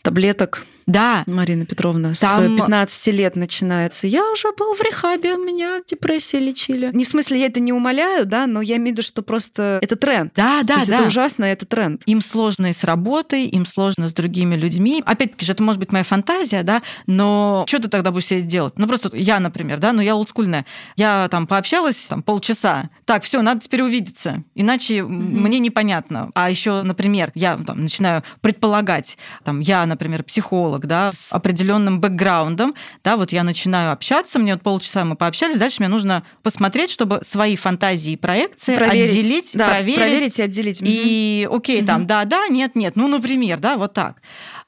таблеток. Да. Марина Петровна, Там- с 15 лет начинается. Я уже был в рехабе, у меня депрессия лечили. Не в смысле, я это не умоляю, да, но я имею в виду, что просто это тренд. Да, То да, есть да. это ужасно, это тренд. Им сложно и с работой, им сложно с другими людьми. Опять-таки же, это может быть моя фантазия, да, но что ты тогда будешь сидеть делать? Ну, просто я, например, да, ну, я олдскульная. Я там пообщалась там, полчаса. Так, все, надо теперь увидеться, иначе м, мне непонятно. А еще, например, я там, начинаю предполагать, там, я, например, психолог, да, с определенным бэкграундом, да, вот я начинаю общаться, мне вот полчаса мы пообщались, дальше мне нужно посмотреть, чтобы свои фантазии и проекции Проверить. отделить, Да, проверить, проверить и отделить. И окей, Мгм. там, да, да, нет, нет, ну, например, да, вот так.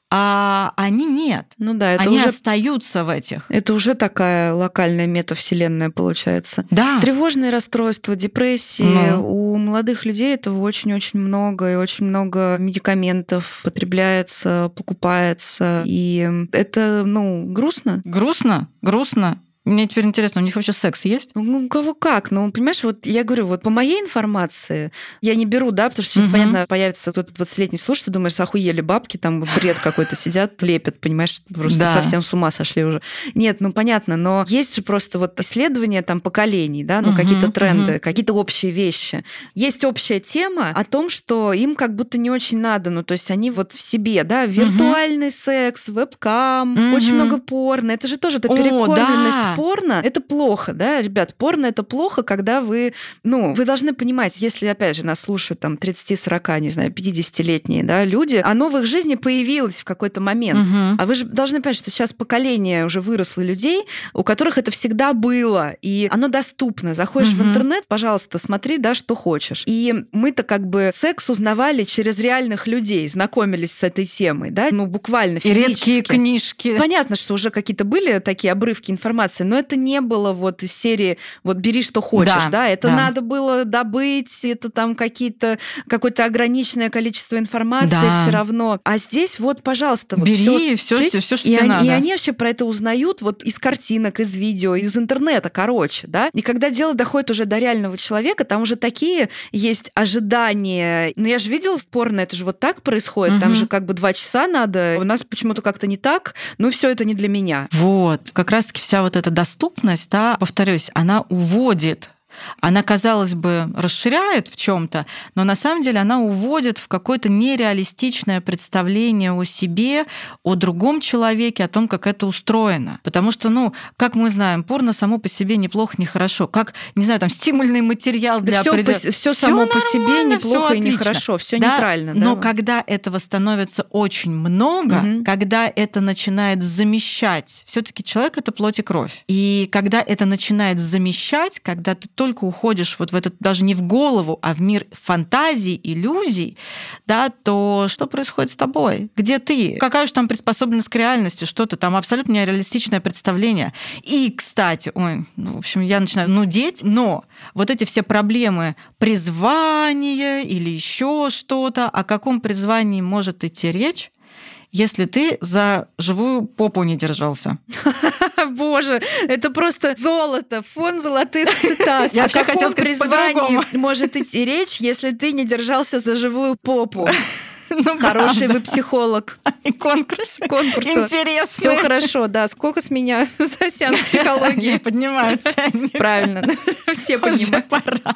А они нет. Ну да, это они уже остаются в этих. это уже такая локальная метавселенная получается. Да. Тревожные расстройства, депрессии. Ну. У молодых людей этого очень-очень много, и очень много медикаментов потребляется, покупается. И это, ну, грустно. Грустно, грустно. Мне теперь интересно, у них вообще секс есть? Ну, у кого как? Ну, понимаешь, вот я говорю, вот по моей информации, я не беру, да, потому что сейчас, Мгм. понятно, появится кто-то 20-летний слушатель, думаешь, охуели бабки, там бред какой-то сидят, лепят, понимаешь, просто Да. совсем с ума сошли уже. Нет, ну, понятно, но есть же просто вот исследования там поколений, да, ну, Мгм, какие-то тренды, мгм. какие-то общие вещи. Есть общая тема о том, что им как будто не очень надо, ну, то есть они вот в себе, да, виртуальный секс, вебкам, Мгм. очень много порно, это же тоже это перекормленность да. Порно, это плохо, да, ребят, порно это плохо, когда вы, ну, вы должны понимать, если, опять же, нас слушают там 30-40, не знаю, 50-летние, да, люди, оно в их жизни появилось в какой-то момент. Мгм. А вы же должны понять, что сейчас поколение уже выросло людей, у которых это всегда было, и оно доступно. Заходишь в Мгм. интернет, пожалуйста, смотри, да, что хочешь. И мы-то как бы секс узнавали через реальных людей, знакомились с этой темой, да, ну, буквально И физически. редкие книжки. Понятно, что уже какие-то были такие обрывки информации, но это не было вот из серии вот бери что хочешь, Да, да, это да. надо было добыть, это там какие-то какое-то ограниченное количество информации Да. все равно. А здесь вот, пожалуйста, вот Бери всё- все, всё- все, что и тебе они, надо. и они вообще про это узнают вот из картинок, из видео, из интернета, короче, да. И когда дело доходит уже до реального человека, там уже такие есть ожидания. Ну, я же видела в порно, это же вот так происходит. Там Мгм. же как бы два часа надо. У нас почему-то как-то не так. Ну, все это не для меня. Вот, как раз-таки вся вот эта доступность, да, повторюсь, она уводит она, казалось бы, расширяет в чем-то, но на самом деле она уводит в какое-то нереалистичное представление о себе, о другом человеке, о том, как это устроено. Потому что, ну, как мы знаем, порно само по себе неплохо, не хорошо. Как, не знаю, там, стимульный материал для все, определен- все Всё само по себе неплохо и нехорошо, все Да, нейтрально. Но да. когда этого становится очень много, Мгм. когда это начинает замещать, все-таки человек это плоть и кровь. И когда это начинает замещать, когда ты только уходишь вот в этот даже не в голову, а в мир фантазий, иллюзий, да, то что происходит с тобой? Где ты? Какая же там приспособленность к реальности? Что-то там абсолютно нереалистичное представление. И, кстати, ой, ну, в общем, я начинаю нудеть, но вот эти все проблемы призвания или еще что-то, о каком призвании может идти речь, если ты за живую попу не держался. Боже, это просто золото, фон золотых цитат. Я вообще хотела сказать по-другому. может идти речь, если ты не держался за живую попу? Ну, Хороший вы правда. психолог. И конкурс. Конкурс. Интересно. Все хорошо, да. Сколько с меня за сеанс психологии? поднимают ценник. Правильно, все Уже понимают. пора.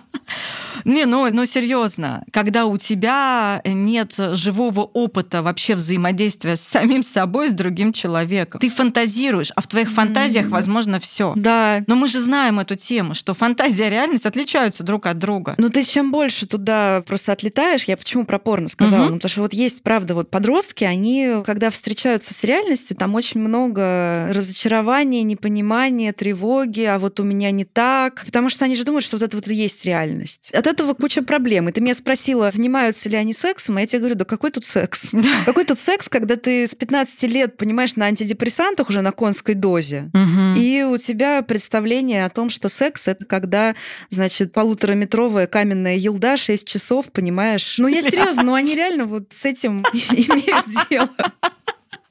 Не, ну, ну серьезно, когда у тебя нет живого опыта вообще взаимодействия с самим собой, с другим человеком, ты фантазируешь, а в твоих фантазиях Мгм. возможно все. Да, Но мы же знаем эту тему, что фантазия и реальность отличаются друг от друга. Ну, ты чем больше туда просто отлетаешь, я почему про порно сказала? Мгм. Ну, потому что вот есть, правда, вот подростки, они, когда встречаются с реальностью, там очень много разочарования, непонимания, тревоги, а вот у меня не так. Потому что они же думают, что вот это вот и есть реальность. От этого куча проблем. И ты меня спросила, занимаются ли они сексом, а я тебе говорю, да какой тут секс? Какой тут секс, когда ты с 15 лет, понимаешь, на антидепрессантах уже на конской дозе, и у тебя представление о том, что секс это когда, значит, полутораметровая каменная елда 6 часов, понимаешь? Ну, я серьезно, ну они реально вот с этим имеют дело.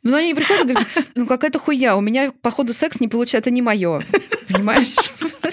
Ну, они приходят и говорят, ну, какая-то хуйня, у меня, походу, секс не получается, это не мое. Понимаешь?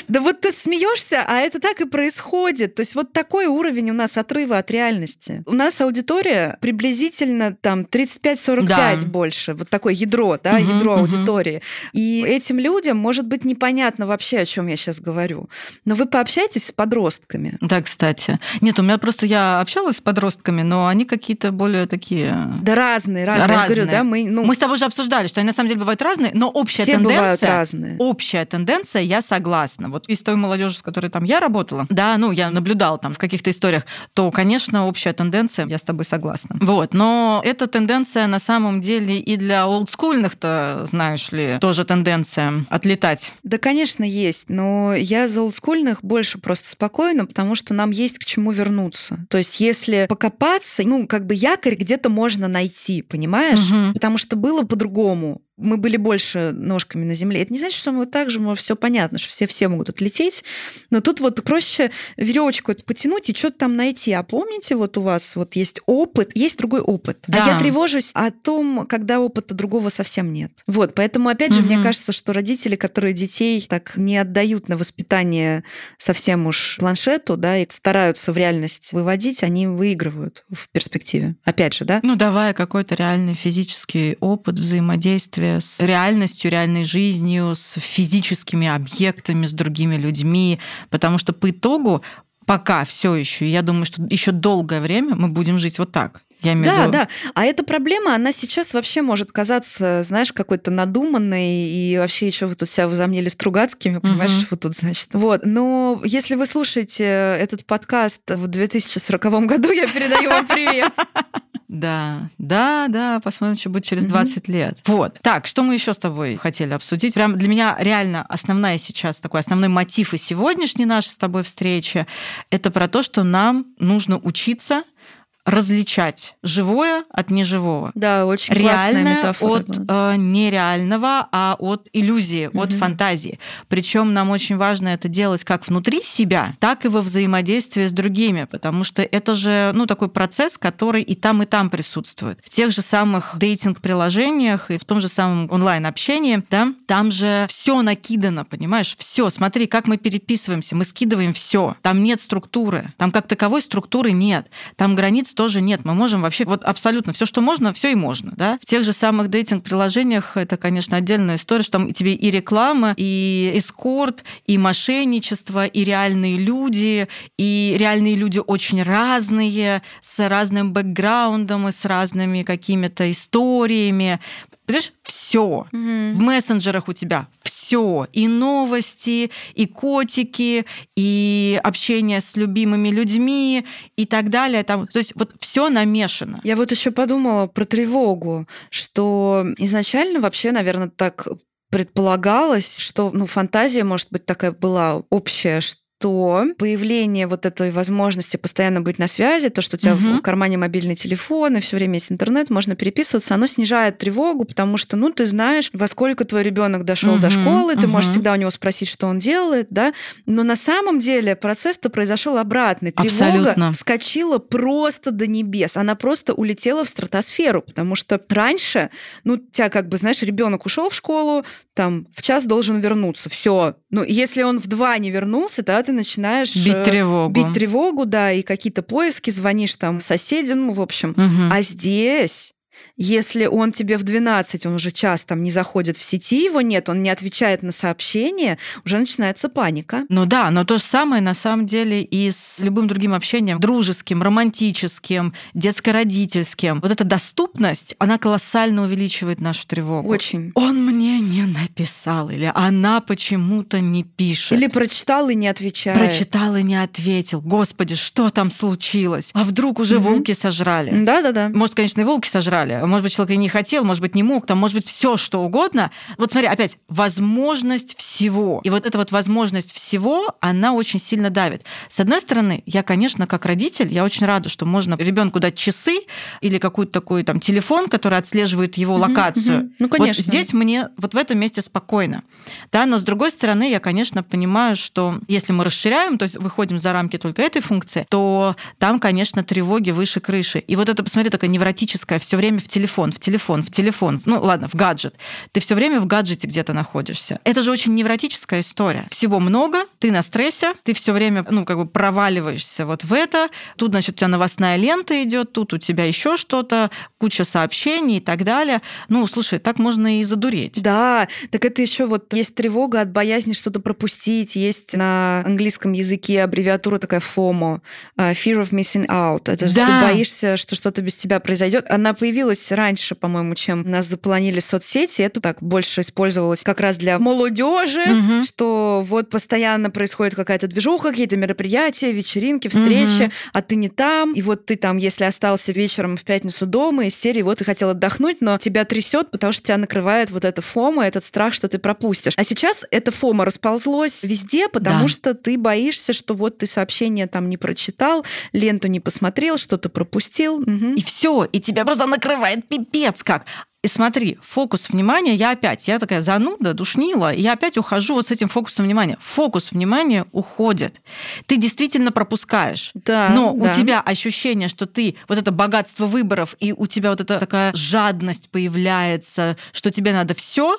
Да вот ты смеешься, а это так и происходит. То есть вот такой уровень у нас отрыва от реальности. У нас аудитория приблизительно там 35-45 да. больше. Вот такое ядро, да, угу, ядро угу. аудитории. И этим людям может быть непонятно вообще, о чем я сейчас говорю. Но вы пообщаетесь с подростками. Да, кстати. Нет, у меня просто я общалась с подростками, но они какие-то более такие... Да разные, разные. разные. Я говорю, да, мы... Ну... Мы с тобой уже обсуждали, что они на самом деле бывают разные, но общая Все тенденция... бывают разные. Общая тенденция, я согласна вот из той молодежи, с которой там я работала, да, ну, я наблюдала там в каких-то историях, то, конечно, общая тенденция, я с тобой согласна. Вот, но эта тенденция на самом деле и для олдскульных-то, знаешь ли, тоже тенденция отлетать. Да, конечно, есть, но я за олдскульных больше просто спокойно, потому что нам есть к чему вернуться. То есть, если покопаться, ну, как бы якорь где-то можно найти, понимаешь? Угу. Потому что было по-другому мы были больше ножками на земле. Это не значит, что мы так же, все понятно, что все все могут отлететь, но тут вот проще веревочку потянуть и что-то там найти. А помните, вот у вас вот есть опыт, есть другой опыт. Да. А я тревожусь о том, когда опыта другого совсем нет. Вот, поэтому опять же, угу. мне кажется, что родители, которые детей так не отдают на воспитание совсем уж планшету, да, и стараются в реальность выводить, они выигрывают в перспективе. Опять же, да? Ну, давая какой-то реальный физический опыт взаимодействия взаимодействие с реальностью, реальной жизнью, с физическими объектами, с другими людьми, потому что по итогу пока все еще, я думаю, что еще долгое время мы будем жить вот так. Я имею да, виду... да. А эта проблема, она сейчас вообще может казаться, знаешь, какой-то надуманной, и вообще еще вы тут себя возомнили Стругацкими, понимаешь, угу. вот тут, значит. Вот. Но если вы слушаете этот подкаст в 2040 году, я передаю вам привет. Да, да, да, посмотрим, что будет через 20 mm-hmm. лет. Вот. Так, что мы еще с тобой хотели обсудить? Прям для меня реально основная сейчас такой основной мотив и сегодняшней нашей с тобой встречи это про то, что нам нужно учиться различать живое от неживого. Да, очень Реальное метафора. от э, нереального, а от иллюзии, угу. от фантазии. Причем нам очень важно это делать как внутри себя, так и во взаимодействии с другими, потому что это же ну, такой процесс, который и там, и там присутствует. В тех же самых дейтинг-приложениях и в том же самом онлайн-общении, да, там же все накидано, понимаешь, все. Смотри, как мы переписываемся, мы скидываем все. Там нет структуры, там как таковой структуры нет, там границ тоже нет. Мы можем вообще вот абсолютно все, что можно, все и можно. Да? В тех же самых дейтинг-приложениях это, конечно, отдельная история, что там тебе и реклама, и эскорт, и мошенничество, и реальные люди, и реальные люди очень разные, с разным бэкграундом и с разными какими-то историями. Понимаешь, все. Угу. В мессенджерах у тебя все. И новости, и котики, и общение с любимыми людьми и так далее. Там, то есть вот все намешано. Я вот еще подумала про тревогу, что изначально вообще, наверное, так предполагалось, что ну, фантазия, может быть, такая была общая, что то появление вот этой возможности постоянно быть на связи, то, что у тебя угу. в кармане мобильный телефон и все время есть интернет, можно переписываться, оно снижает тревогу, потому что, ну, ты знаешь, во сколько твой ребенок дошел угу. до школы, ты угу. можешь всегда у него спросить, что он делает, да. Но на самом деле процесс-то произошел обратный. Тревога Абсолютно. вскочила просто до небес. Она просто улетела в стратосферу, потому что раньше, ну, тебя как бы, знаешь, ребенок ушел в школу, там в час должен вернуться. Все. Ну, если он в два не вернулся, да, ты начинаешь бить э, тревогу. Бить тревогу, да, и какие-то поиски, звонишь там соседям, ну, в общем. Угу. А здесь если он тебе в 12, он уже час там не заходит в сети, его нет, он не отвечает на сообщения, уже начинается паника. Ну да, но то же самое на самом деле и с любым другим общением, дружеским, романтическим, детско-родительским. Вот эта доступность, она колоссально увеличивает нашу тревогу. Очень. Он мне не написал, или она почему-то не пишет. Или прочитал и не отвечает. Прочитал и не ответил. Господи, что там случилось? А вдруг уже угу. волки сожрали? Да-да-да. Может, конечно, и волки сожрали, далее. Может быть, человек и не хотел, может быть, не мог, там, может быть, все что угодно. Вот смотри, опять, возможность всего. И вот эта вот возможность всего, она очень сильно давит. С одной стороны, я, конечно, как родитель, я очень рада, что можно ребенку дать часы или какой-то такой там телефон, который отслеживает его локацию. Угу, Ну, конечно. Вот здесь мне вот в этом месте спокойно. Да, но с другой стороны, я, конечно, понимаю, что если мы расширяем, то есть выходим за рамки только этой функции, то там, конечно, тревоги выше крыши. И вот это, посмотри, такая невротическая, все время в телефон, в телефон, в телефон, ну ладно, в гаджет. Ты все время в гаджете где-то находишься. Это же очень невротическая история. Всего много, ты на стрессе, ты все время, ну, как бы проваливаешься вот в это. Тут, значит, у тебя новостная лента идет, тут у тебя еще что-то, куча сообщений и так далее. Ну, слушай, так можно и задуреть. Да, так это еще вот есть тревога от боязни что-то пропустить, есть на английском языке аббревиатура такая FOMO, uh, Fear of Missing Out. Это Да. что боишься, что что-то без тебя произойдет. Она появилась раньше, по-моему, чем нас запланили соцсети. Это так больше использовалось как раз для молодежи, Мгм. что вот постоянно происходит какая-то движуха, какие-то мероприятия, вечеринки, встречи, Мгм. а ты не там. И вот ты там, если остался вечером в пятницу дома, из серии вот ты хотел отдохнуть, но тебя трясет, потому что тебя накрывает вот эта фома, этот страх, что ты пропустишь. А сейчас эта фома расползлось везде, потому Да. что ты боишься, что вот ты сообщение там не прочитал, ленту не посмотрел, что-то пропустил. Мгм. И все, и тебя просто накрывает пипец как. И смотри, фокус внимания, я опять, я такая зануда, душнила, и я опять ухожу вот с этим фокусом внимания. Фокус внимания уходит. Ты действительно пропускаешь. Да, Но да. у тебя ощущение, что ты вот это богатство выборов, и у тебя вот эта такая жадность появляется, что тебе надо все,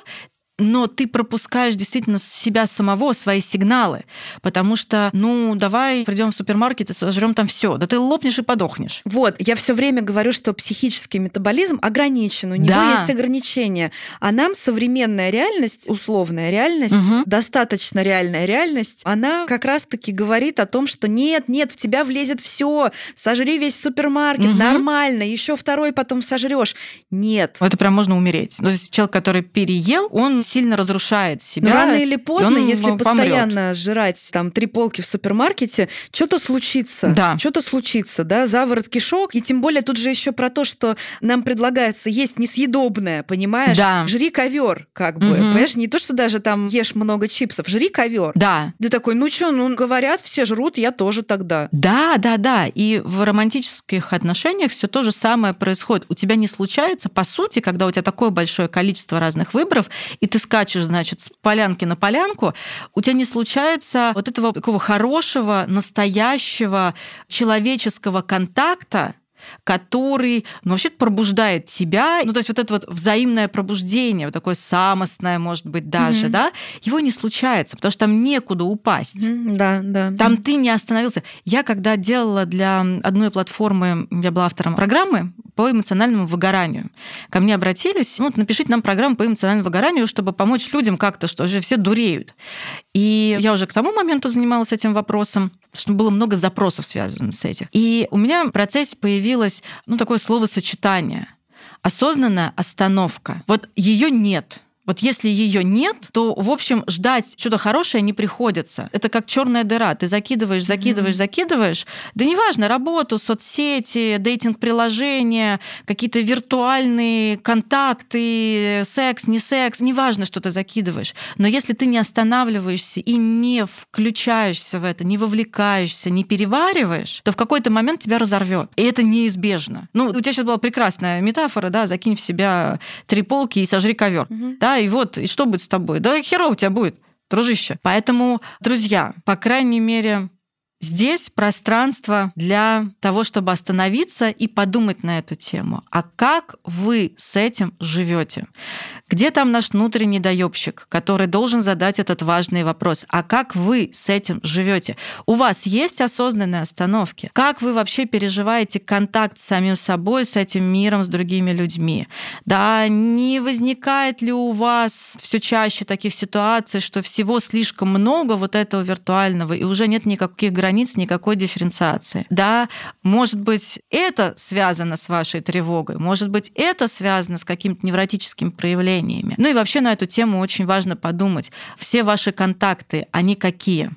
но ты пропускаешь действительно себя самого, свои сигналы. Потому что, ну, давай придем в супермаркет и сожрем там все. Да ты лопнешь и подохнешь. Вот, я все время говорю, что психический метаболизм ограничен, у него Да. есть ограничения. А нам современная реальность, условная реальность, Мгм. достаточно реальная реальность, она как раз-таки говорит о том, что нет, нет, в тебя влезет все, сожри весь супермаркет, Мгм. нормально, еще второй потом сожрешь. Нет. Это прям можно умереть. То есть человек, который переел, он сильно разрушает себя. Но рано или поздно, если ну, постоянно жрать там три полки в супермаркете, что-то случится. Да. Что-то случится, да, заворот кишок. И тем более тут же еще про то, что нам предлагается есть несъедобное, понимаешь? Да. Жри ковер, как бы. Мгм. Понимаешь, не то, что даже там ешь много чипсов, жри ковер. Да. Ты такой, ну что, ну говорят, все жрут, я тоже тогда. Да, да, да. И в романтических отношениях все то же самое происходит. У тебя не случается, по сути, когда у тебя такое большое количество разных выборов, и ты скачешь, значит, с полянки на полянку, у тебя не случается вот этого такого хорошего, настоящего человеческого контакта, который ну, вообще пробуждает тебя. Ну, то есть вот это вот взаимное пробуждение, вот такое самостное, может быть, даже, Мгм. да, его не случается, потому что там некуда упасть. Мгм, Да, да. Там ты не остановился. Я когда делала для одной платформы, я была автором программы по эмоциональному выгоранию. Ко мне обратились, ну, напишите нам программу по эмоциональному выгоранию, чтобы помочь людям как-то, что уже все дуреют. И я уже к тому моменту занималась этим вопросом, что было много запросов связанных с этим. И у меня в процессе появилось, ну, такое словосочетание осознанная остановка. Вот ее нет. Вот если ее нет, то, в общем, ждать что-то хорошее не приходится. Это как черная дыра. Ты закидываешь, закидываешь, закидываешь. Да неважно, работу, соцсети, дейтинг-приложения, какие-то виртуальные контакты, секс, не секс, неважно, что ты закидываешь. Но если ты не останавливаешься и не включаешься в это, не вовлекаешься, не перевариваешь, то в какой-то момент тебя разорвет. И это неизбежно. Ну, у тебя сейчас была прекрасная метафора, да, закинь в себя три полки и сожри ковер. Мгм. Да, и вот, и что будет с тобой? Да херово у тебя будет, дружище. Поэтому, друзья, по крайней мере, здесь пространство для того, чтобы остановиться и подумать на эту тему. А как вы с этим живете? Где там наш внутренний доебщик, который должен задать этот важный вопрос? А как вы с этим живете? У вас есть осознанные остановки? Как вы вообще переживаете контакт с самим собой, с этим миром, с другими людьми? Да, не возникает ли у вас все чаще таких ситуаций, что всего слишком много вот этого виртуального, и уже нет никаких границ, никакой дифференциации? Да, может быть, это связано с вашей тревогой, может быть, это связано с какими-то невротическими проявлениями. Ну и вообще на эту тему очень важно подумать. Все ваши контакты, они какие?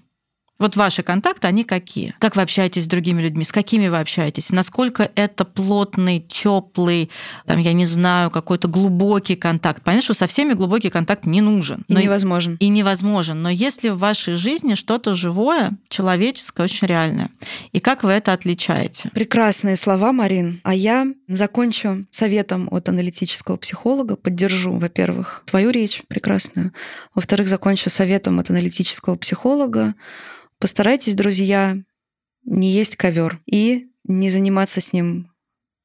Вот ваши контакты, они какие? Как вы общаетесь с другими людьми? С какими вы общаетесь? Насколько это плотный, теплый, там, я не знаю, какой-то глубокий контакт? Понятно, что со всеми глубокий контакт не нужен. И невозможен. И невозможен. Но если в вашей жизни что-то живое, человеческое, очень реальное, и как вы это отличаете? Прекрасные слова, Марин. А я закончу советом от аналитического психолога. Поддержу, во-первых, твою речь прекрасную. Во-вторых, закончу советом от аналитического психолога. Постарайтесь, друзья, не есть ковер и не заниматься с ним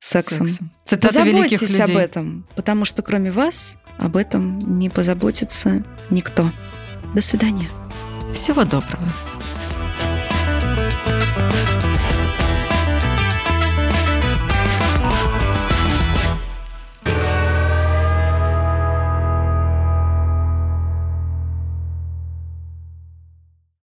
сексом. сексом. Цитата великих людей. об этом, потому что кроме вас об этом не позаботится никто. До свидания. Всего доброго.